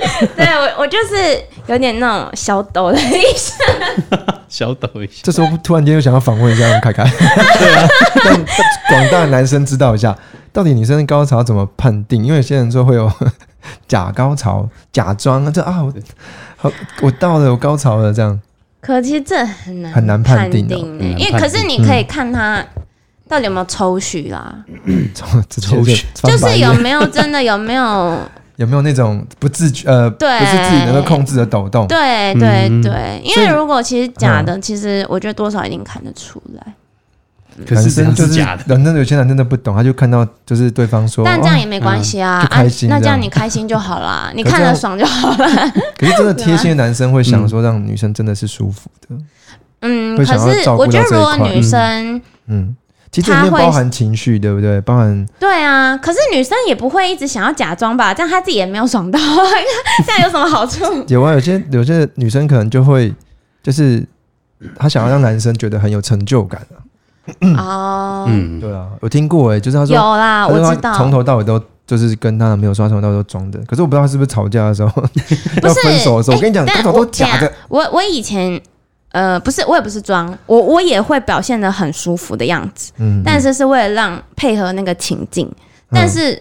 (laughs) 对我，我就是有点那种小抖了一下，小抖一下。这时候突然间又想要访问一下凯凯，对啊，让广大男生知道一下，到底女生的高潮怎么判定？因为有些人说会有假高潮，假装这啊。好，我到了，我高潮了，这样。可其实这很难很难判定，因为可是你可以看他到底有没有抽血 (laughs) 啦。抽血就是有没有真的有没有 (laughs) 有没有那种不自觉呃，不是自己能够控制的抖动。对对对，因为如果其实假的，其实我觉得多少一定看得出来。男生就是假的，男生有些男生都不懂，他就看到就是对方说，但这样也没关系啊，开心，那这样你开心就好啦，(laughs) 你看着爽就好了。(laughs) 可是真的贴心的男生会想说，让女生真的是舒服的。嗯，可是我觉得如果女生，嗯，其实里面包含情绪，对不对？包含对啊，可是女生也不会一直想要假装吧？这样她自己也没有爽到，(laughs) 这样有什么好处？有啊，有些有些女生可能就会，就是她想要让男生觉得很有成就感啊。哦，嗯，对啊，我听过哎，就是他说有啦，我知道，从头到尾都就是跟他没有刷，从头到尾都装的。可是我不知道是不是吵架的时候 (laughs) 要分手的时候，我跟你讲，高潮都假的。我我以前呃，不是，我也不是装，我我也会表现的很舒服的样子，嗯，但是是为了让配合那个情境，但是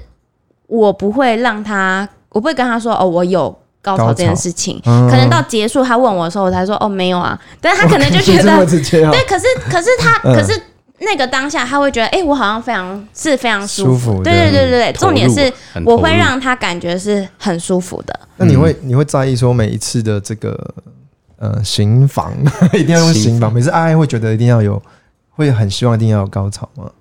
我不会让他，我不会跟他说哦，我有高潮这件事情，可能到结束他问我的时候，我才说哦没有啊，但是他可能就觉得 (laughs) 对，可是可是他 (laughs) 可是。那个当下，他会觉得，哎，我好像非常是非常舒服，对对对。对对。重点是，我会让他感觉是很舒服的。那你会你会在意说每一次的这个呃行房 (laughs) 一定要用行房，每次爱会觉得一定要有，会很希望一定要有高潮吗？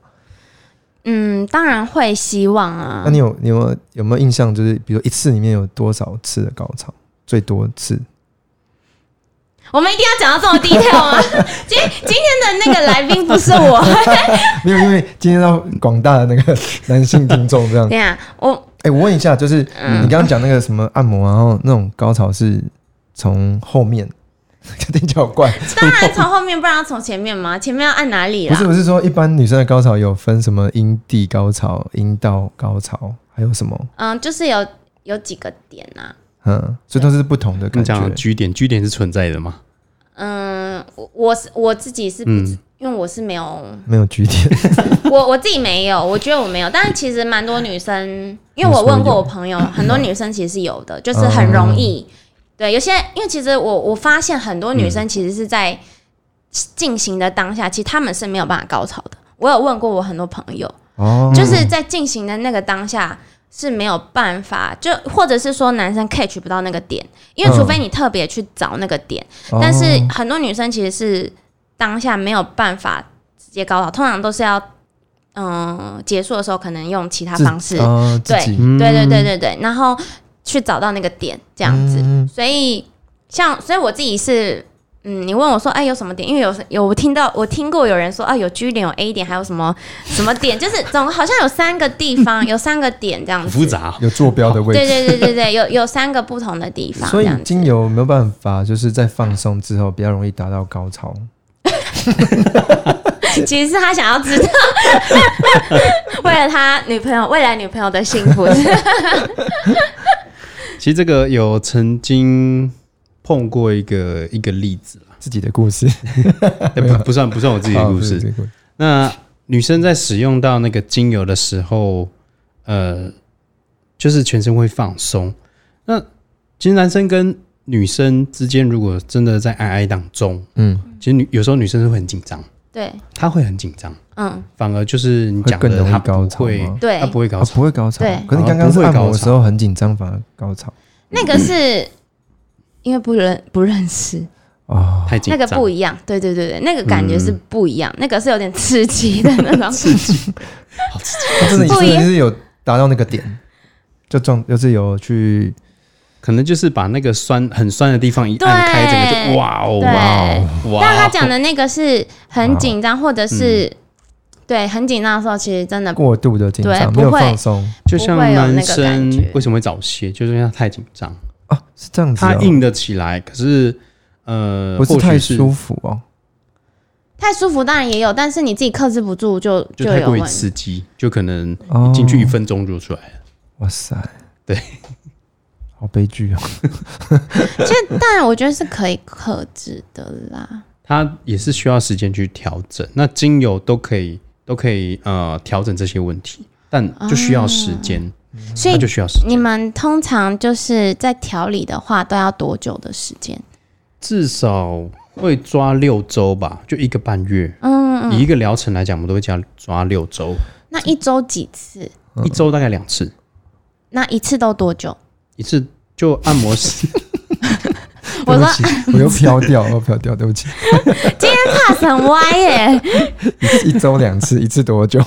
嗯，当然会希望啊。那你有你有有没有印象？就是比如一次里面有多少次的高潮？最多次？我们一定要讲到这么低调吗？(laughs) 今今天的那个来宾不是我，(laughs) 没有，因为今天到广大的那个 (laughs) 男性听众这样。对啊，我哎，我问一下，就是你刚刚讲那个什么按摩，然后那种高潮是从后面，有点较怪。当然从后面，不然要从前面吗？前面要按哪里？不是，不是说一般女生的高潮有分什么阴蒂高潮、阴道高潮，还有什么？嗯，就是有有几个点啊。嗯，所以都是不同的感觉。居点，居点是存在的吗？嗯，我我是我自己是，因为我是没有没有居点，(laughs) 我我自己没有，我觉得我没有，但是其实蛮多女生，因为我问过我朋友，很多女生其实是有的，就是很容易。对，有些因为其实我我发现很多女生其实是在进行的当下，其实他们是没有办法高潮的。我有问过我很多朋友，哦，就是在进行的那个当下是没有办法，就或者是说男生 catch 不到那个点，因为除非你特别去找那个点，但是很多女生其实是当下没有办法直接高潮，通常都是要嗯结束的时候可能用其他方式，对对对对对对，然后。去找到那个点，这样子，所以像，所以我自己是，嗯，你问我说，哎，有什么点？因为有有我听到，我听过有人说，啊，有 G 点，有 A 点，还有什么什么点？就是总好像有三个地方，(laughs) 有三个点这样子，复杂，有坐标的位置，对对对对对，有有三个不同的地方。所以精油没有办法，就是在放松之后比较容易达到高潮。(laughs) 其实是他想要知道，(laughs) 为了他女朋友未来女朋友的幸福。其实这个有曾经碰过一个一个例子自己的故事，(laughs) 不不算不算我自己的故事。那女生在使用到那个精油的时候，呃，就是全身会放松。那其实男生跟女生之间，如果真的在爱爱当中，嗯，其实女有时候女生是会很紧张，对，他会很紧张。嗯，反而就是你讲的，他不会，对，他不会高潮，不会高潮。对，可是你刚刚按摩的时候很紧张，反而高潮。那个是因为不认不认识。哦，太紧张。那个不一样，对对对对，那个感觉是不一样，那个是有点刺激的那种。(laughs) 刺激，好刺激。真的，你是有达到那个点，就撞，就是有去，可能就是把那个酸很酸的地方一按开，整个就哇哦哇哦。但他讲的那个是很紧张，或者是。对，很紧张的时候，其实真的过度的紧张，没有放松，就像男生为什么会早泄，就是因为他太紧张。啊，是这样子，他硬得起来，可是呃，不是太舒服哦，太舒服当然也有，但是你自己克制不住，就就太过于刺激，就可能进去一分钟就出来了。哇塞，对，好悲剧哦。(laughs) 其实当然，我觉得是可以克制的啦，它也是需要时间去调整，那精油都可以。都可以呃调整这些问题，但就需要时间，所以就需要时间。你们通常就是在调理的话，都要多久的时间？至少会抓六周吧，就一个半月。嗯，以一个疗程来讲，我们都会加抓六周。那一周几次？一周大概两次。那一次都多久？一次就按摩师。(laughs) 我说 (laughs) 我又飘掉，我飘掉，对不起。(laughs) 今天怕很歪耶。一一周两次，一次多久？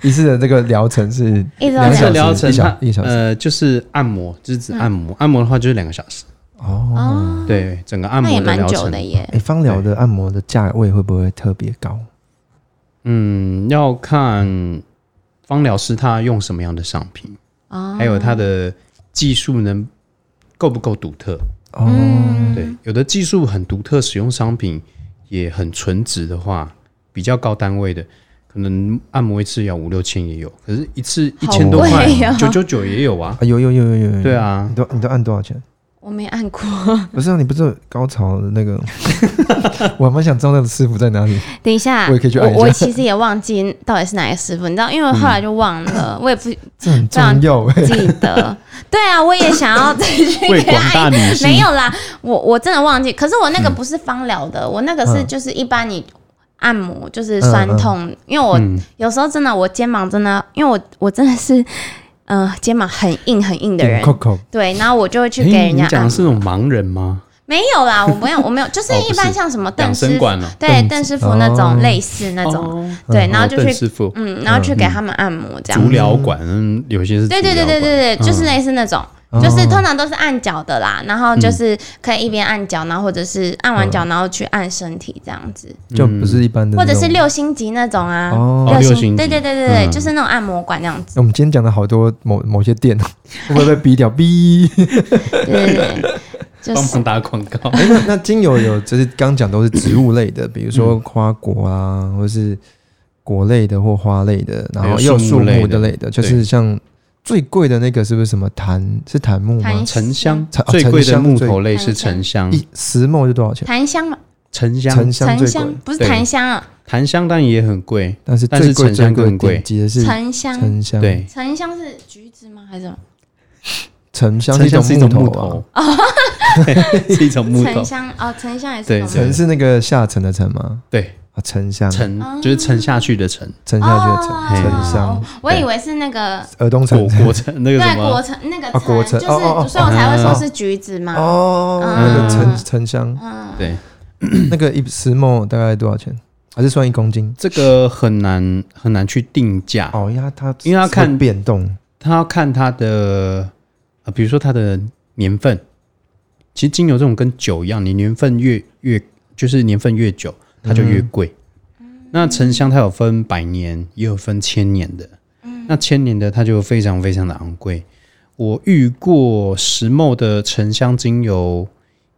一次的这个疗程是一周两疗程，一小时。呃，就是按摩，就是指按摩。按摩的话就是两个小时。哦，对，整个按摩的疗程耶。哎，芳疗的按摩的价位会不会特别高？嗯，要看芳疗师他用什么样的商品，还有他的技术能够不够独特。哦，对，有的技术很独特，使用商品也很纯值的话，比较高单位的，可能按摩一次要五六千也有，可是一次一千多块，九九九也有啊，有有有有有，对啊，你都你都按多少钱？我没按过，(laughs) 不是啊，你不是高潮的那个，(laughs) 我蛮想知道那个师傅在哪里。等一下，我也可以去按我其实也忘记到底是哪个师傅，你知道，因为后来就忘了，(laughs) 我也不这很重要，记得。对啊，我也想要再去为广大女性。没有啦，我我真的忘记。可是我那个不是芳疗的，我那个是就是一般你按摩，就是酸痛。因为我有时候真的，我肩膀真的，因为我我真的是。嗯，肩膀很硬很硬的人，对，然后我就会去给人家。你讲的是那种盲人吗？没有啦，我没有，我没有，就是一般像什么邓师傅，对，邓师傅。那种类似那种，对，然后就去，嗯，然后去给他们按摩这样。足疗馆有些是，对对对对对对，就是类似那种。就是通常都是按脚的啦，然后就是可以一边按脚，然后或者是按完脚，然后去按身体这样子，就不是一般的，或者是六星级那种啊，六星，对对对对对，就是那种按摩馆那样子。我们今天讲的好多某某些店，(laughs) 会不会被逼掉？逼，对对对，帮忙打广告。哎，那那精油有，就是刚讲都是植物类的，比如说花果啊，或是果类的或花类的，然后也有树木的类的，就是像。最贵的那个是不是什么檀？是檀木吗？沉香。沉最贵的沉香木头类是沉香，一石墨是多少钱？檀香。嘛，沉香沉香不是檀香啊，檀香当然也很贵，但是但是沉香更贵。顶级的是沉香，沉香，，对，沉香是橘子吗？还是什么？沉香沉香是一种木木头啊。(laughs) 是一种木头。沉，香哦，沉香也是对沉是那个下沉的沉吗？对，啊，沉香，沉就是沉下去的沉，沉下去的哦。沉，沉香哦，我以为是那个耳东果城那个什么？果么，橙那个啊果橙橙，就哦哦哦是所以我才会说是橘子嘛。哦，嗯。那个沉沉香，嗯，对，(clears throat) 那个一石墨大概多少钱？还是算一公斤？这个很难很难去定价，哦，因为它它因为它看会变动，它要看它的呃，比如说它的年份。其实精油这种跟酒一样，你年份越越就是年份越久，它就越贵。那沉香它有分百年，也有分千年的。那千年的它就非常非常的昂贵。我遇过石墨的沉香精油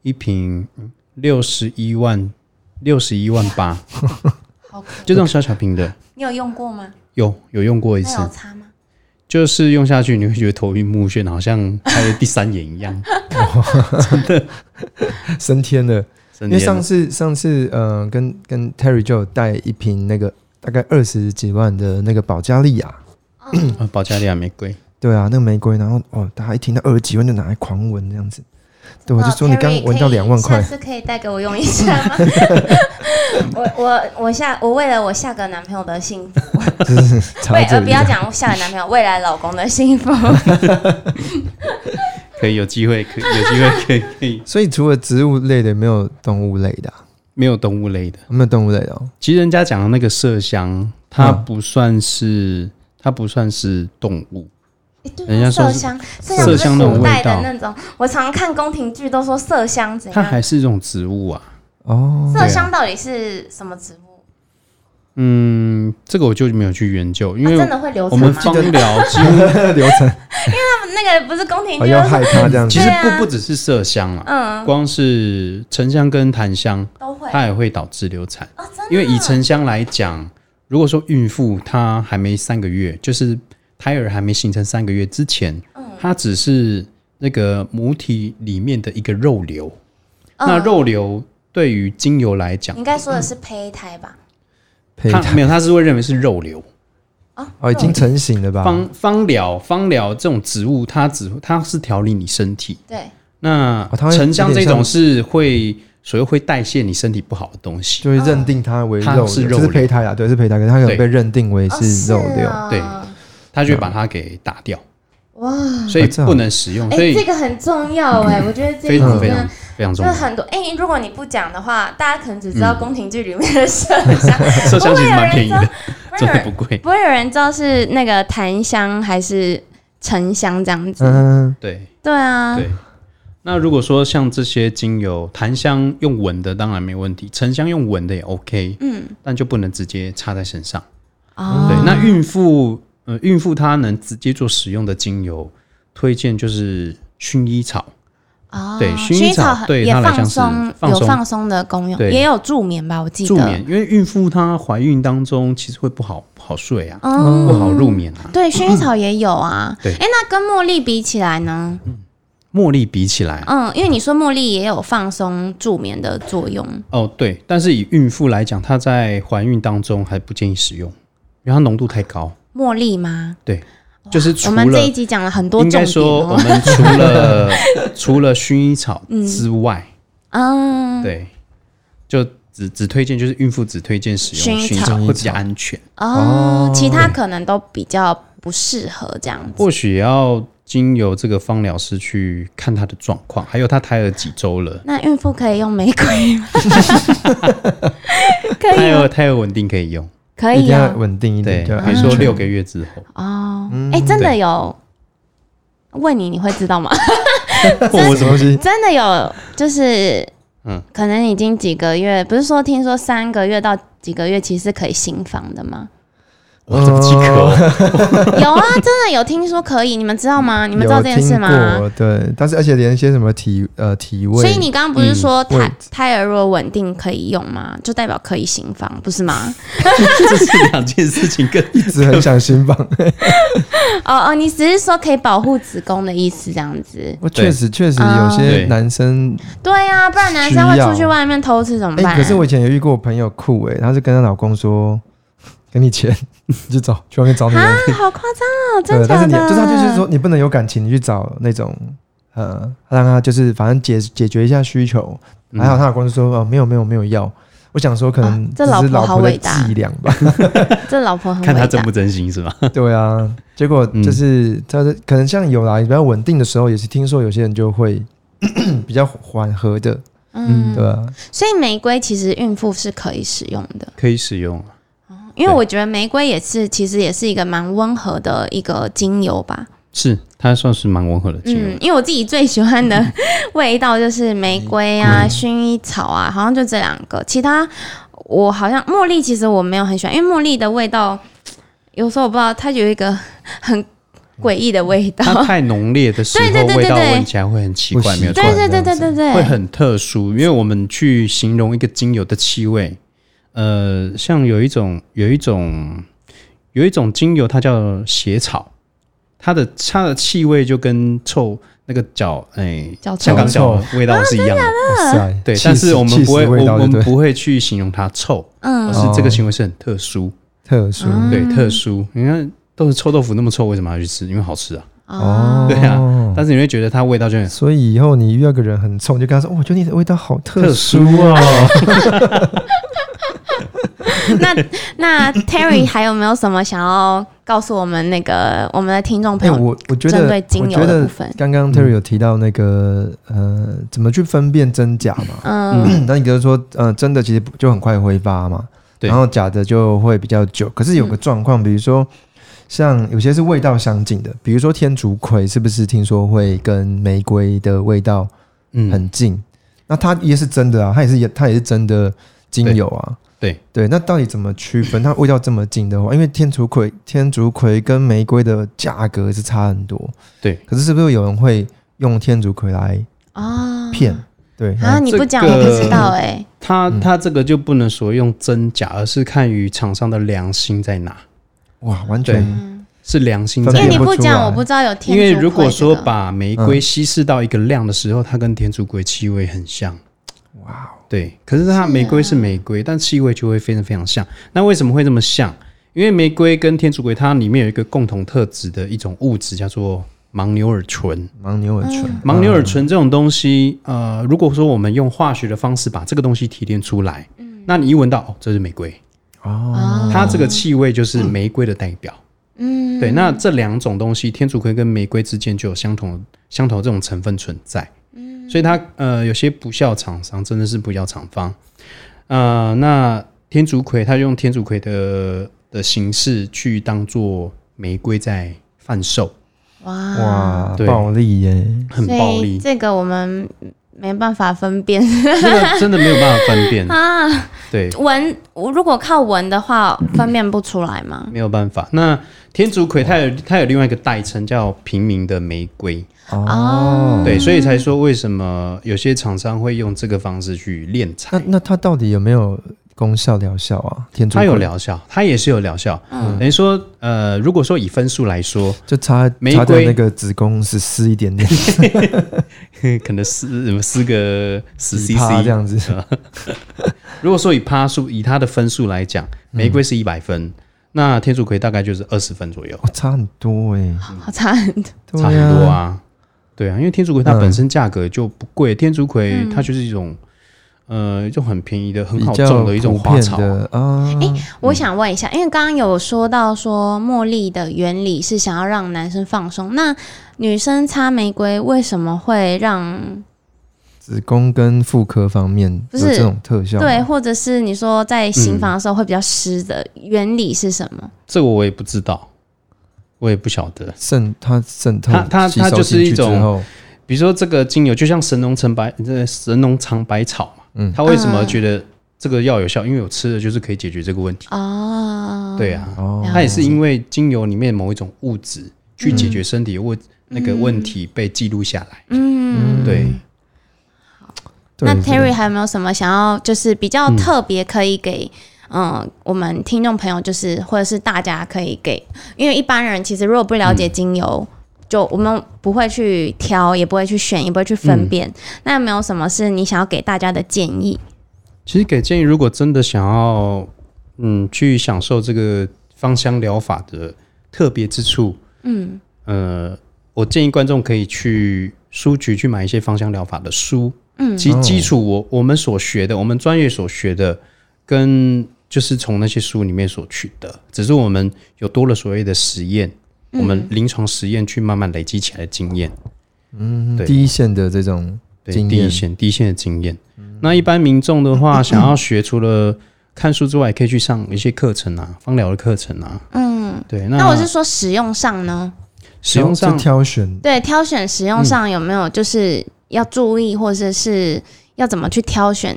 一瓶六十一万，六十一万八，好就这种小小瓶的，你有用过吗？有有用过一次那，有差吗？就是用下去你会觉得头晕目眩，好像开了第三眼一样。(laughs) 真的升天了。因因为上次上次呃，跟跟 Terry 就有带一瓶那个大概二十几万的那个保加利亚，呃保加利亚玫瑰，对啊，那个玫瑰，然后哦，大家一听到二十几万就拿来狂闻这样子，对，我就说哦你刚闻到两万块下，次可以带给我用一下吗？(laughs) 我我我下我为了我下个男朋友的幸福，(laughs) 就是插为呃在这里不要讲下个男朋友，未来老公的幸福。(laughs) 可以有机会，可以有机会可以可以，所以除了植物类的，没有动物类的啊、没有动物类的。没有动物类的哦。其实人家讲的那个麝香，它嗯不算是它不算是动物，人家说麝香，麝香那种古代味道的那种，我常看宫廷剧都说麝香怎样它。还是一种植物啊。哦，麝香到底是什么植物？嗯，这个我就没有去研究，因为它真的会流我们产吗？芳疗 (laughs) 几乎流程，那个不是宫廷剧，要害他这样子其实不不只是麝香啊，嗯光是沉香跟檀香，都会它也会导致流产。哦，真的因为以沉香来讲，如果说孕妇她还没三个月，就是胎儿还没形成三个月之前，嗯它只是那个母体里面的一个肉瘤。嗯那肉瘤对于精油来讲你应，该说的是胚胎吧？胚胎它没有，它是会认为是肉瘤。啊哦，已经成型了吧？芳芳疗芳疗这种植物，它只它是调理你身体。对，那哦它会沉香这种是会所谓会代谢你身体不好的东西。就会认定它为它肉是胚胎啊，对，是胚胎，可是它可能被认定为哦是肉瘤。哦对它就会把它给打掉，哇，所以不能使用。哎、所以这个很重要哎、我觉得这非一常非常非常重要。就是很多哎、如果你不讲的话，大家可能只知道嗯宫廷剧里面的麝香，(laughs) 麝香其实蛮便宜的，不 (laughs) 的不贵。不会有人知道是那个檀香还是沉香这样子。嗯，对对啊，对。那如果说像这些精油，檀香用闻的当然没问题，沉香用闻的也 OK，嗯，但就不能直接插在身上。哦，对，那孕妇呃，孕妇她能直接做使用的精油，推荐就是薰衣草。哦，对薰衣草对它来讲是有放松的功用，也有助眠吧，我记得。助眠，因为孕妇她怀孕当中其实会不好不好睡啊，嗯，不好入眠啊。对，薰衣草也有啊。对哎，那跟茉莉比起来呢？茉莉比起来，嗯，因为你说茉莉也有放松助眠的作用。哦对，但是以孕妇来讲，她在怀孕当中还不建议使用，因为它浓度太高。茉莉吗？对，就是除我们这一集讲了很多应重点该说，我哦。们除了除了薰衣草之外，嗯，对，就只只推荐就是孕妇只推荐使用薰衣草会比较安全。哦，其他可能都比较不适合这样子。或许要经由这个芳疗师去看她的状况，还有她胎儿几周了，那孕妇可以用玫瑰吗？(laughs) 可胎以吗，儿胎儿稳定可以用，可以啊。稳定一，点，就比如说六个月之后，哦，嗯哎，真的有？问你，你会知道吗？(laughs) 我什么东西？真的有，就是，嗯嗯，可能已经几个月，不是说听说三个月到几个月其实是可以新房的吗？哇，这么饥渴哦！(laughs) 有啊，真的有听说可以，你们知道吗？你们知道这件事吗？对，但是而且连一些什么体呃体位，所以你刚刚不是说嗯胎胎儿如果稳定可以用吗？就代表可以行房，不是吗？(laughs) 这是两件事情，跟一直很想行房。(laughs) 哦哦，你只是说可以保护子宫的意思，这样子。我确实确实哦有些男生，对啊、不然男生会出去外面偷吃怎么哎、办？可是我以前有遇过我朋友酷哎、她是跟她老公说，给你钱，(laughs) 你去找去外面找女啊人。，好夸张哦，真的，但是你？就是他就是说你不能有感情，你去找那种呃，让他就是反正解解决一下需求。嗯还好他老公就说哦没有没有没有要。我想说可能哦这老婆好伟大伎俩吧。(laughs) 这老婆很伟大看他真不真心是吧？对啊，结果嗯就是他是可能像有来，比较稳定的时候，也是听说有些人就会 (coughs) 比较缓和的，嗯，对吧？所以玫瑰其实孕妇是可以使用的，可以使用，因为我觉得玫瑰也是其实也是一个蛮温和的一个精油吧。是它算是蛮温和的精油。嗯，因为我自己最喜欢的 (laughs) 味道就是玫瑰啊、薰衣草啊，好像就这两个。其他我好像茉莉，其实我没有很喜欢，因为茉莉的味道有时候我不知道它有一个很诡异的味道。它太浓烈的时候，(laughs) 味道对闻起来会很奇怪，没有错对，对对对对对，会很特殊。因为我们去形容一个精油的气味，呃，像有一种有一种有一种精油，它叫血草，它的它的气味就跟臭那个脚哎脚臭香港脚的味道是一样的。对，但是我们不会，我我们不会去形容它臭，嗯而是这个行为是很特殊，特殊嗯对，特殊。你看，都是臭豆腐那么臭，为什么要去吃？因为好吃啊。哦，对啊但是你会觉得它味道就很所以以后你遇到个人很臭，你就跟他说：“哦我觉得你的味道好特特殊殊哦。(laughs) (laughs) 那那 Terry 还有没有什么想要告诉我们那个我们的听众朋哎，友？我我觉得针对精油我觉得的部分刚刚 Terry 有提到那个呃，怎么去分辨真假嘛？嗯那你比如说，呃，真的其实就很快挥发嘛，对然后假的就会比较久。可是有个状况，比如说像有些是味道相近的，比如说天竺葵，是不是听说会跟玫瑰的味道嗯很近？那它也是真的啊，它也是也它也是真的精油啊。对对，那到底怎么区分？它味道这么近的话，因为天竺葵天竺葵跟玫瑰的价格是差很多。对，可是是不是有人会用天竺葵来啊骗？对，啊，你不讲我不知道哎，它嗯它这个就不能说用真假，而是看于厂商的良心在哪，哇，完全嗯，是良心分因为在哪。你不讲，我不知道有天因竺葵这个。为如果说把玫瑰嗯稀释到一个量的时候，它跟天竺葵气味很像。哇哦，对，可是它玫瑰是啊玫瑰，但气味就会非常非常像。那为什么会这么像？因为玫瑰跟天竺葵它里面有一个共同特质的一种物质，叫做牻牛耳醇。牻牛耳醇，牻牛耳醇这种东西，呃，如果说我们用化学的方式把这个东西提炼出来，那你一闻到哦，这是玫瑰，哦，它这个气味就是玫瑰的代表。嗯，对，那这两种东西，天竺葵跟玫瑰之间就有相同相同这种成分存在。所以它呃有些不孝厂商真的是不孝厂方。呃，那天竺葵它用天竺葵的的形式去当做玫瑰在贩售，哇哇，对暴利耶！很所以暴利，这个我们没办法分辨这个真的没有办法分辨。(laughs) 啊。对，闻，我如果靠闻的话，分辨不出来吗？(laughs) 没有办法。那天竺葵它有它有另外一个代称叫平民的玫瑰，哦对，所以才说为什么有些厂商会用这个方式去炼那材。那它到底有没有功效疗效啊？天竺它葵有疗效，它也是有疗效。嗯等于说，呃，如果说以分数来说，就差玫瑰那个子宫是湿一点点，(laughs) (laughs) 可能四四个十 CC 这。样子。(laughs) 如果说以趴数，以它的分数来讲，玫瑰是一百分，那天竺葵大概就是二十分左右，哦，差很多哎，好差很多。对差很多。啊。对啊，因为天竺葵它嗯本身价格就不贵，天竺葵嗯它就是一种，呃，一种很便宜的、很好种的一种花草。的啊，我想问一下，因为刚刚有说到说茉莉的原理是想要让男生放松，那女生擦玫瑰为什么会让子宫跟妇科方面不是这种特效，对，或者是你说在行房的时候会比较湿的原理是什么？这个我也不知道，我也不晓得。渗它渗透它它它就是一种比如说这个精油，就像神农尝百这神农尝百草嘛，嗯。它为什么觉得这个药有效，因为我吃的就是可以解决这个问题。哦，对啊，哦。它也是因为精油里面某一种物质去解决身体问那个问题被记录下来。嗯，对，对。那 Terry 还有没有什么想要就是比较特别可以给嗯。我们听众朋友，就是或者是大家可以给，因为一般人其实如果不了解精油。就我们不会去挑，也不会去选，也不会去分辨。那有没有什么是你想要给大家的建议？其实给建议，如果真的想要嗯去享受这个芳香疗法的特别之处，嗯呃，我建议观众可以去书局去买一些芳香疗法的书。嗯其实基础我我们所学的，我们专业所学的，跟就是从那些书里面所取得，只是我们有多了所谓的实验，我们临床实验去慢慢累积起来的经验。嗯对第一线的这种对，经验第一线第一线的经验。那一般民众的话，(coughs) 想要学，除了看书之外，也可以去上一些课程啊，芳疗的课程啊。嗯，对，那那我是说使用上呢？使用上挑选对，挑选使用上有没有就是要注意，或者是要怎么去挑选？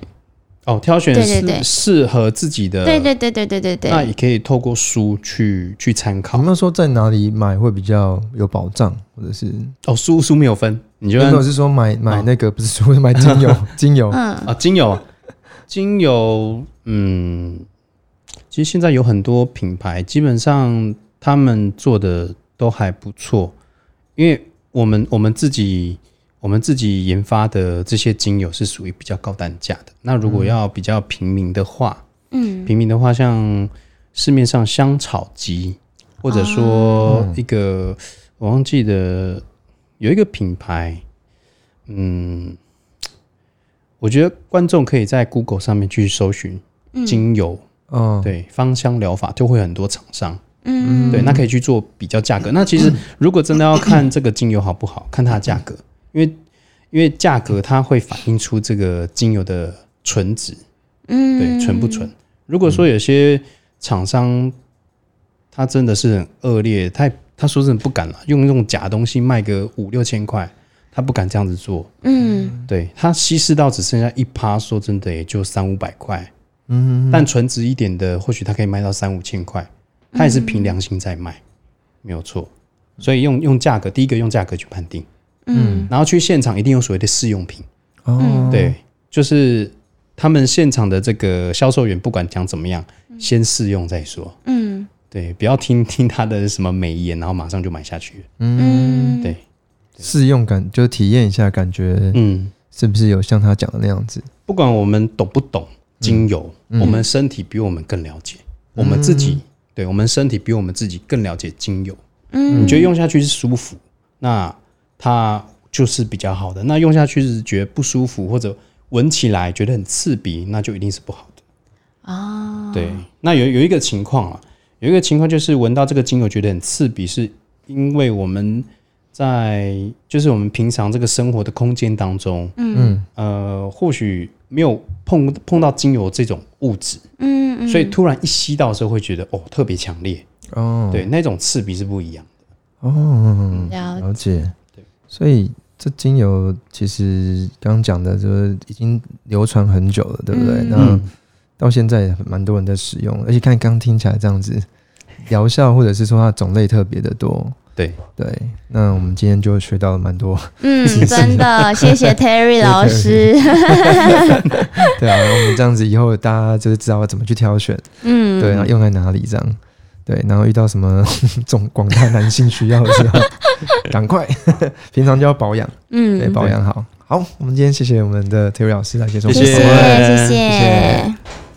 哦，挑选适适合自己的，对对对对对对对，那也可以透过书去去参有考没。有说在哪里买会比较有保障，或者是哦，书书没有分，你就有按没有是说买买哦。那个不是书是买精油 (laughs) 精油。嗯。啊，精油啊，精油，嗯，其实现在有很多品牌，基本上他们做的都还不错，因为我们我们自己我们自己研发的这些精油是属于比较高单价的。那如果要比较平民的话，嗯。平民的话，像市面上香草鸡，或者说一个、我忘记的有一个品牌，嗯，我觉得观众可以在 Google 上面去搜寻精油，嗯，对芳香疗法，就会很多厂商，嗯。对，那可以去做比较价格。那其实 (laughs) 如果真的要看这个精油好不好，看它的价格，因为因为价格它会反映出这个精油的纯值，嗯对，纯不纯？如果说有些厂商他真的是很恶劣，他他说真的不敢了，用那种假东西卖个五六千块，他不敢这样子做。嗯对他稀释到只剩下一趴，说真的也就三五百块，嗯，但纯值一点的，或许他可以卖到三五千块，他也是凭良心在卖，没有错。所以用用价格，第一个用价格去判定，嗯。然后去现场一定有所谓的试用品。哦，对，就是他们现场的这个销售员，不管讲怎么样，先试用再说。嗯。对，不要听 (laughs) 听他的什么美言，然后马上就买下去。了。嗯，对，试用感就体验一下，感觉嗯，是不是有像他讲的那样子？不管我们懂不懂精油，我们身体比我们更了解，我们自己，对我们身体比我们自己更了解精油。嗯。你觉得用下去是舒服，那它就是比较好的。那用下去是觉得不舒服，或者闻起来觉得很刺鼻，那就一定是不好的。啊，对，那有有一个情况啊，有一个情况就是闻到这个精油觉得很刺鼻，是因为我们在就是我们平常这个生活的空间当中，嗯呃，或许没有碰碰到精油这种物质，嗯嗯，所以突然一吸到的时候会觉得哦特别强烈，哦，对，那种刺鼻是不一样的。哦，了了解。对，所以这精油其实刚刚讲的，就是已经流传很久了，对不对？嗯那嗯到现在也蛮多人在使用，而且看刚听起来这样子，疗效或者是说它的种类特别的多。对，对，那我们今天就学到了蛮多。嗯，(laughs) 真的，谢谢 Terry 老师。对啊，我们这样子以后大家就是知道怎么去挑选，嗯，对，然后用在哪里这样。对，然后遇到什么 (laughs) 种广大男性需要的时候，(laughs) 赶快，(laughs) 平常就要保养，嗯，对，保养好。好，我们今天谢谢我们的 Terry 老师来接受谢谢谢谢。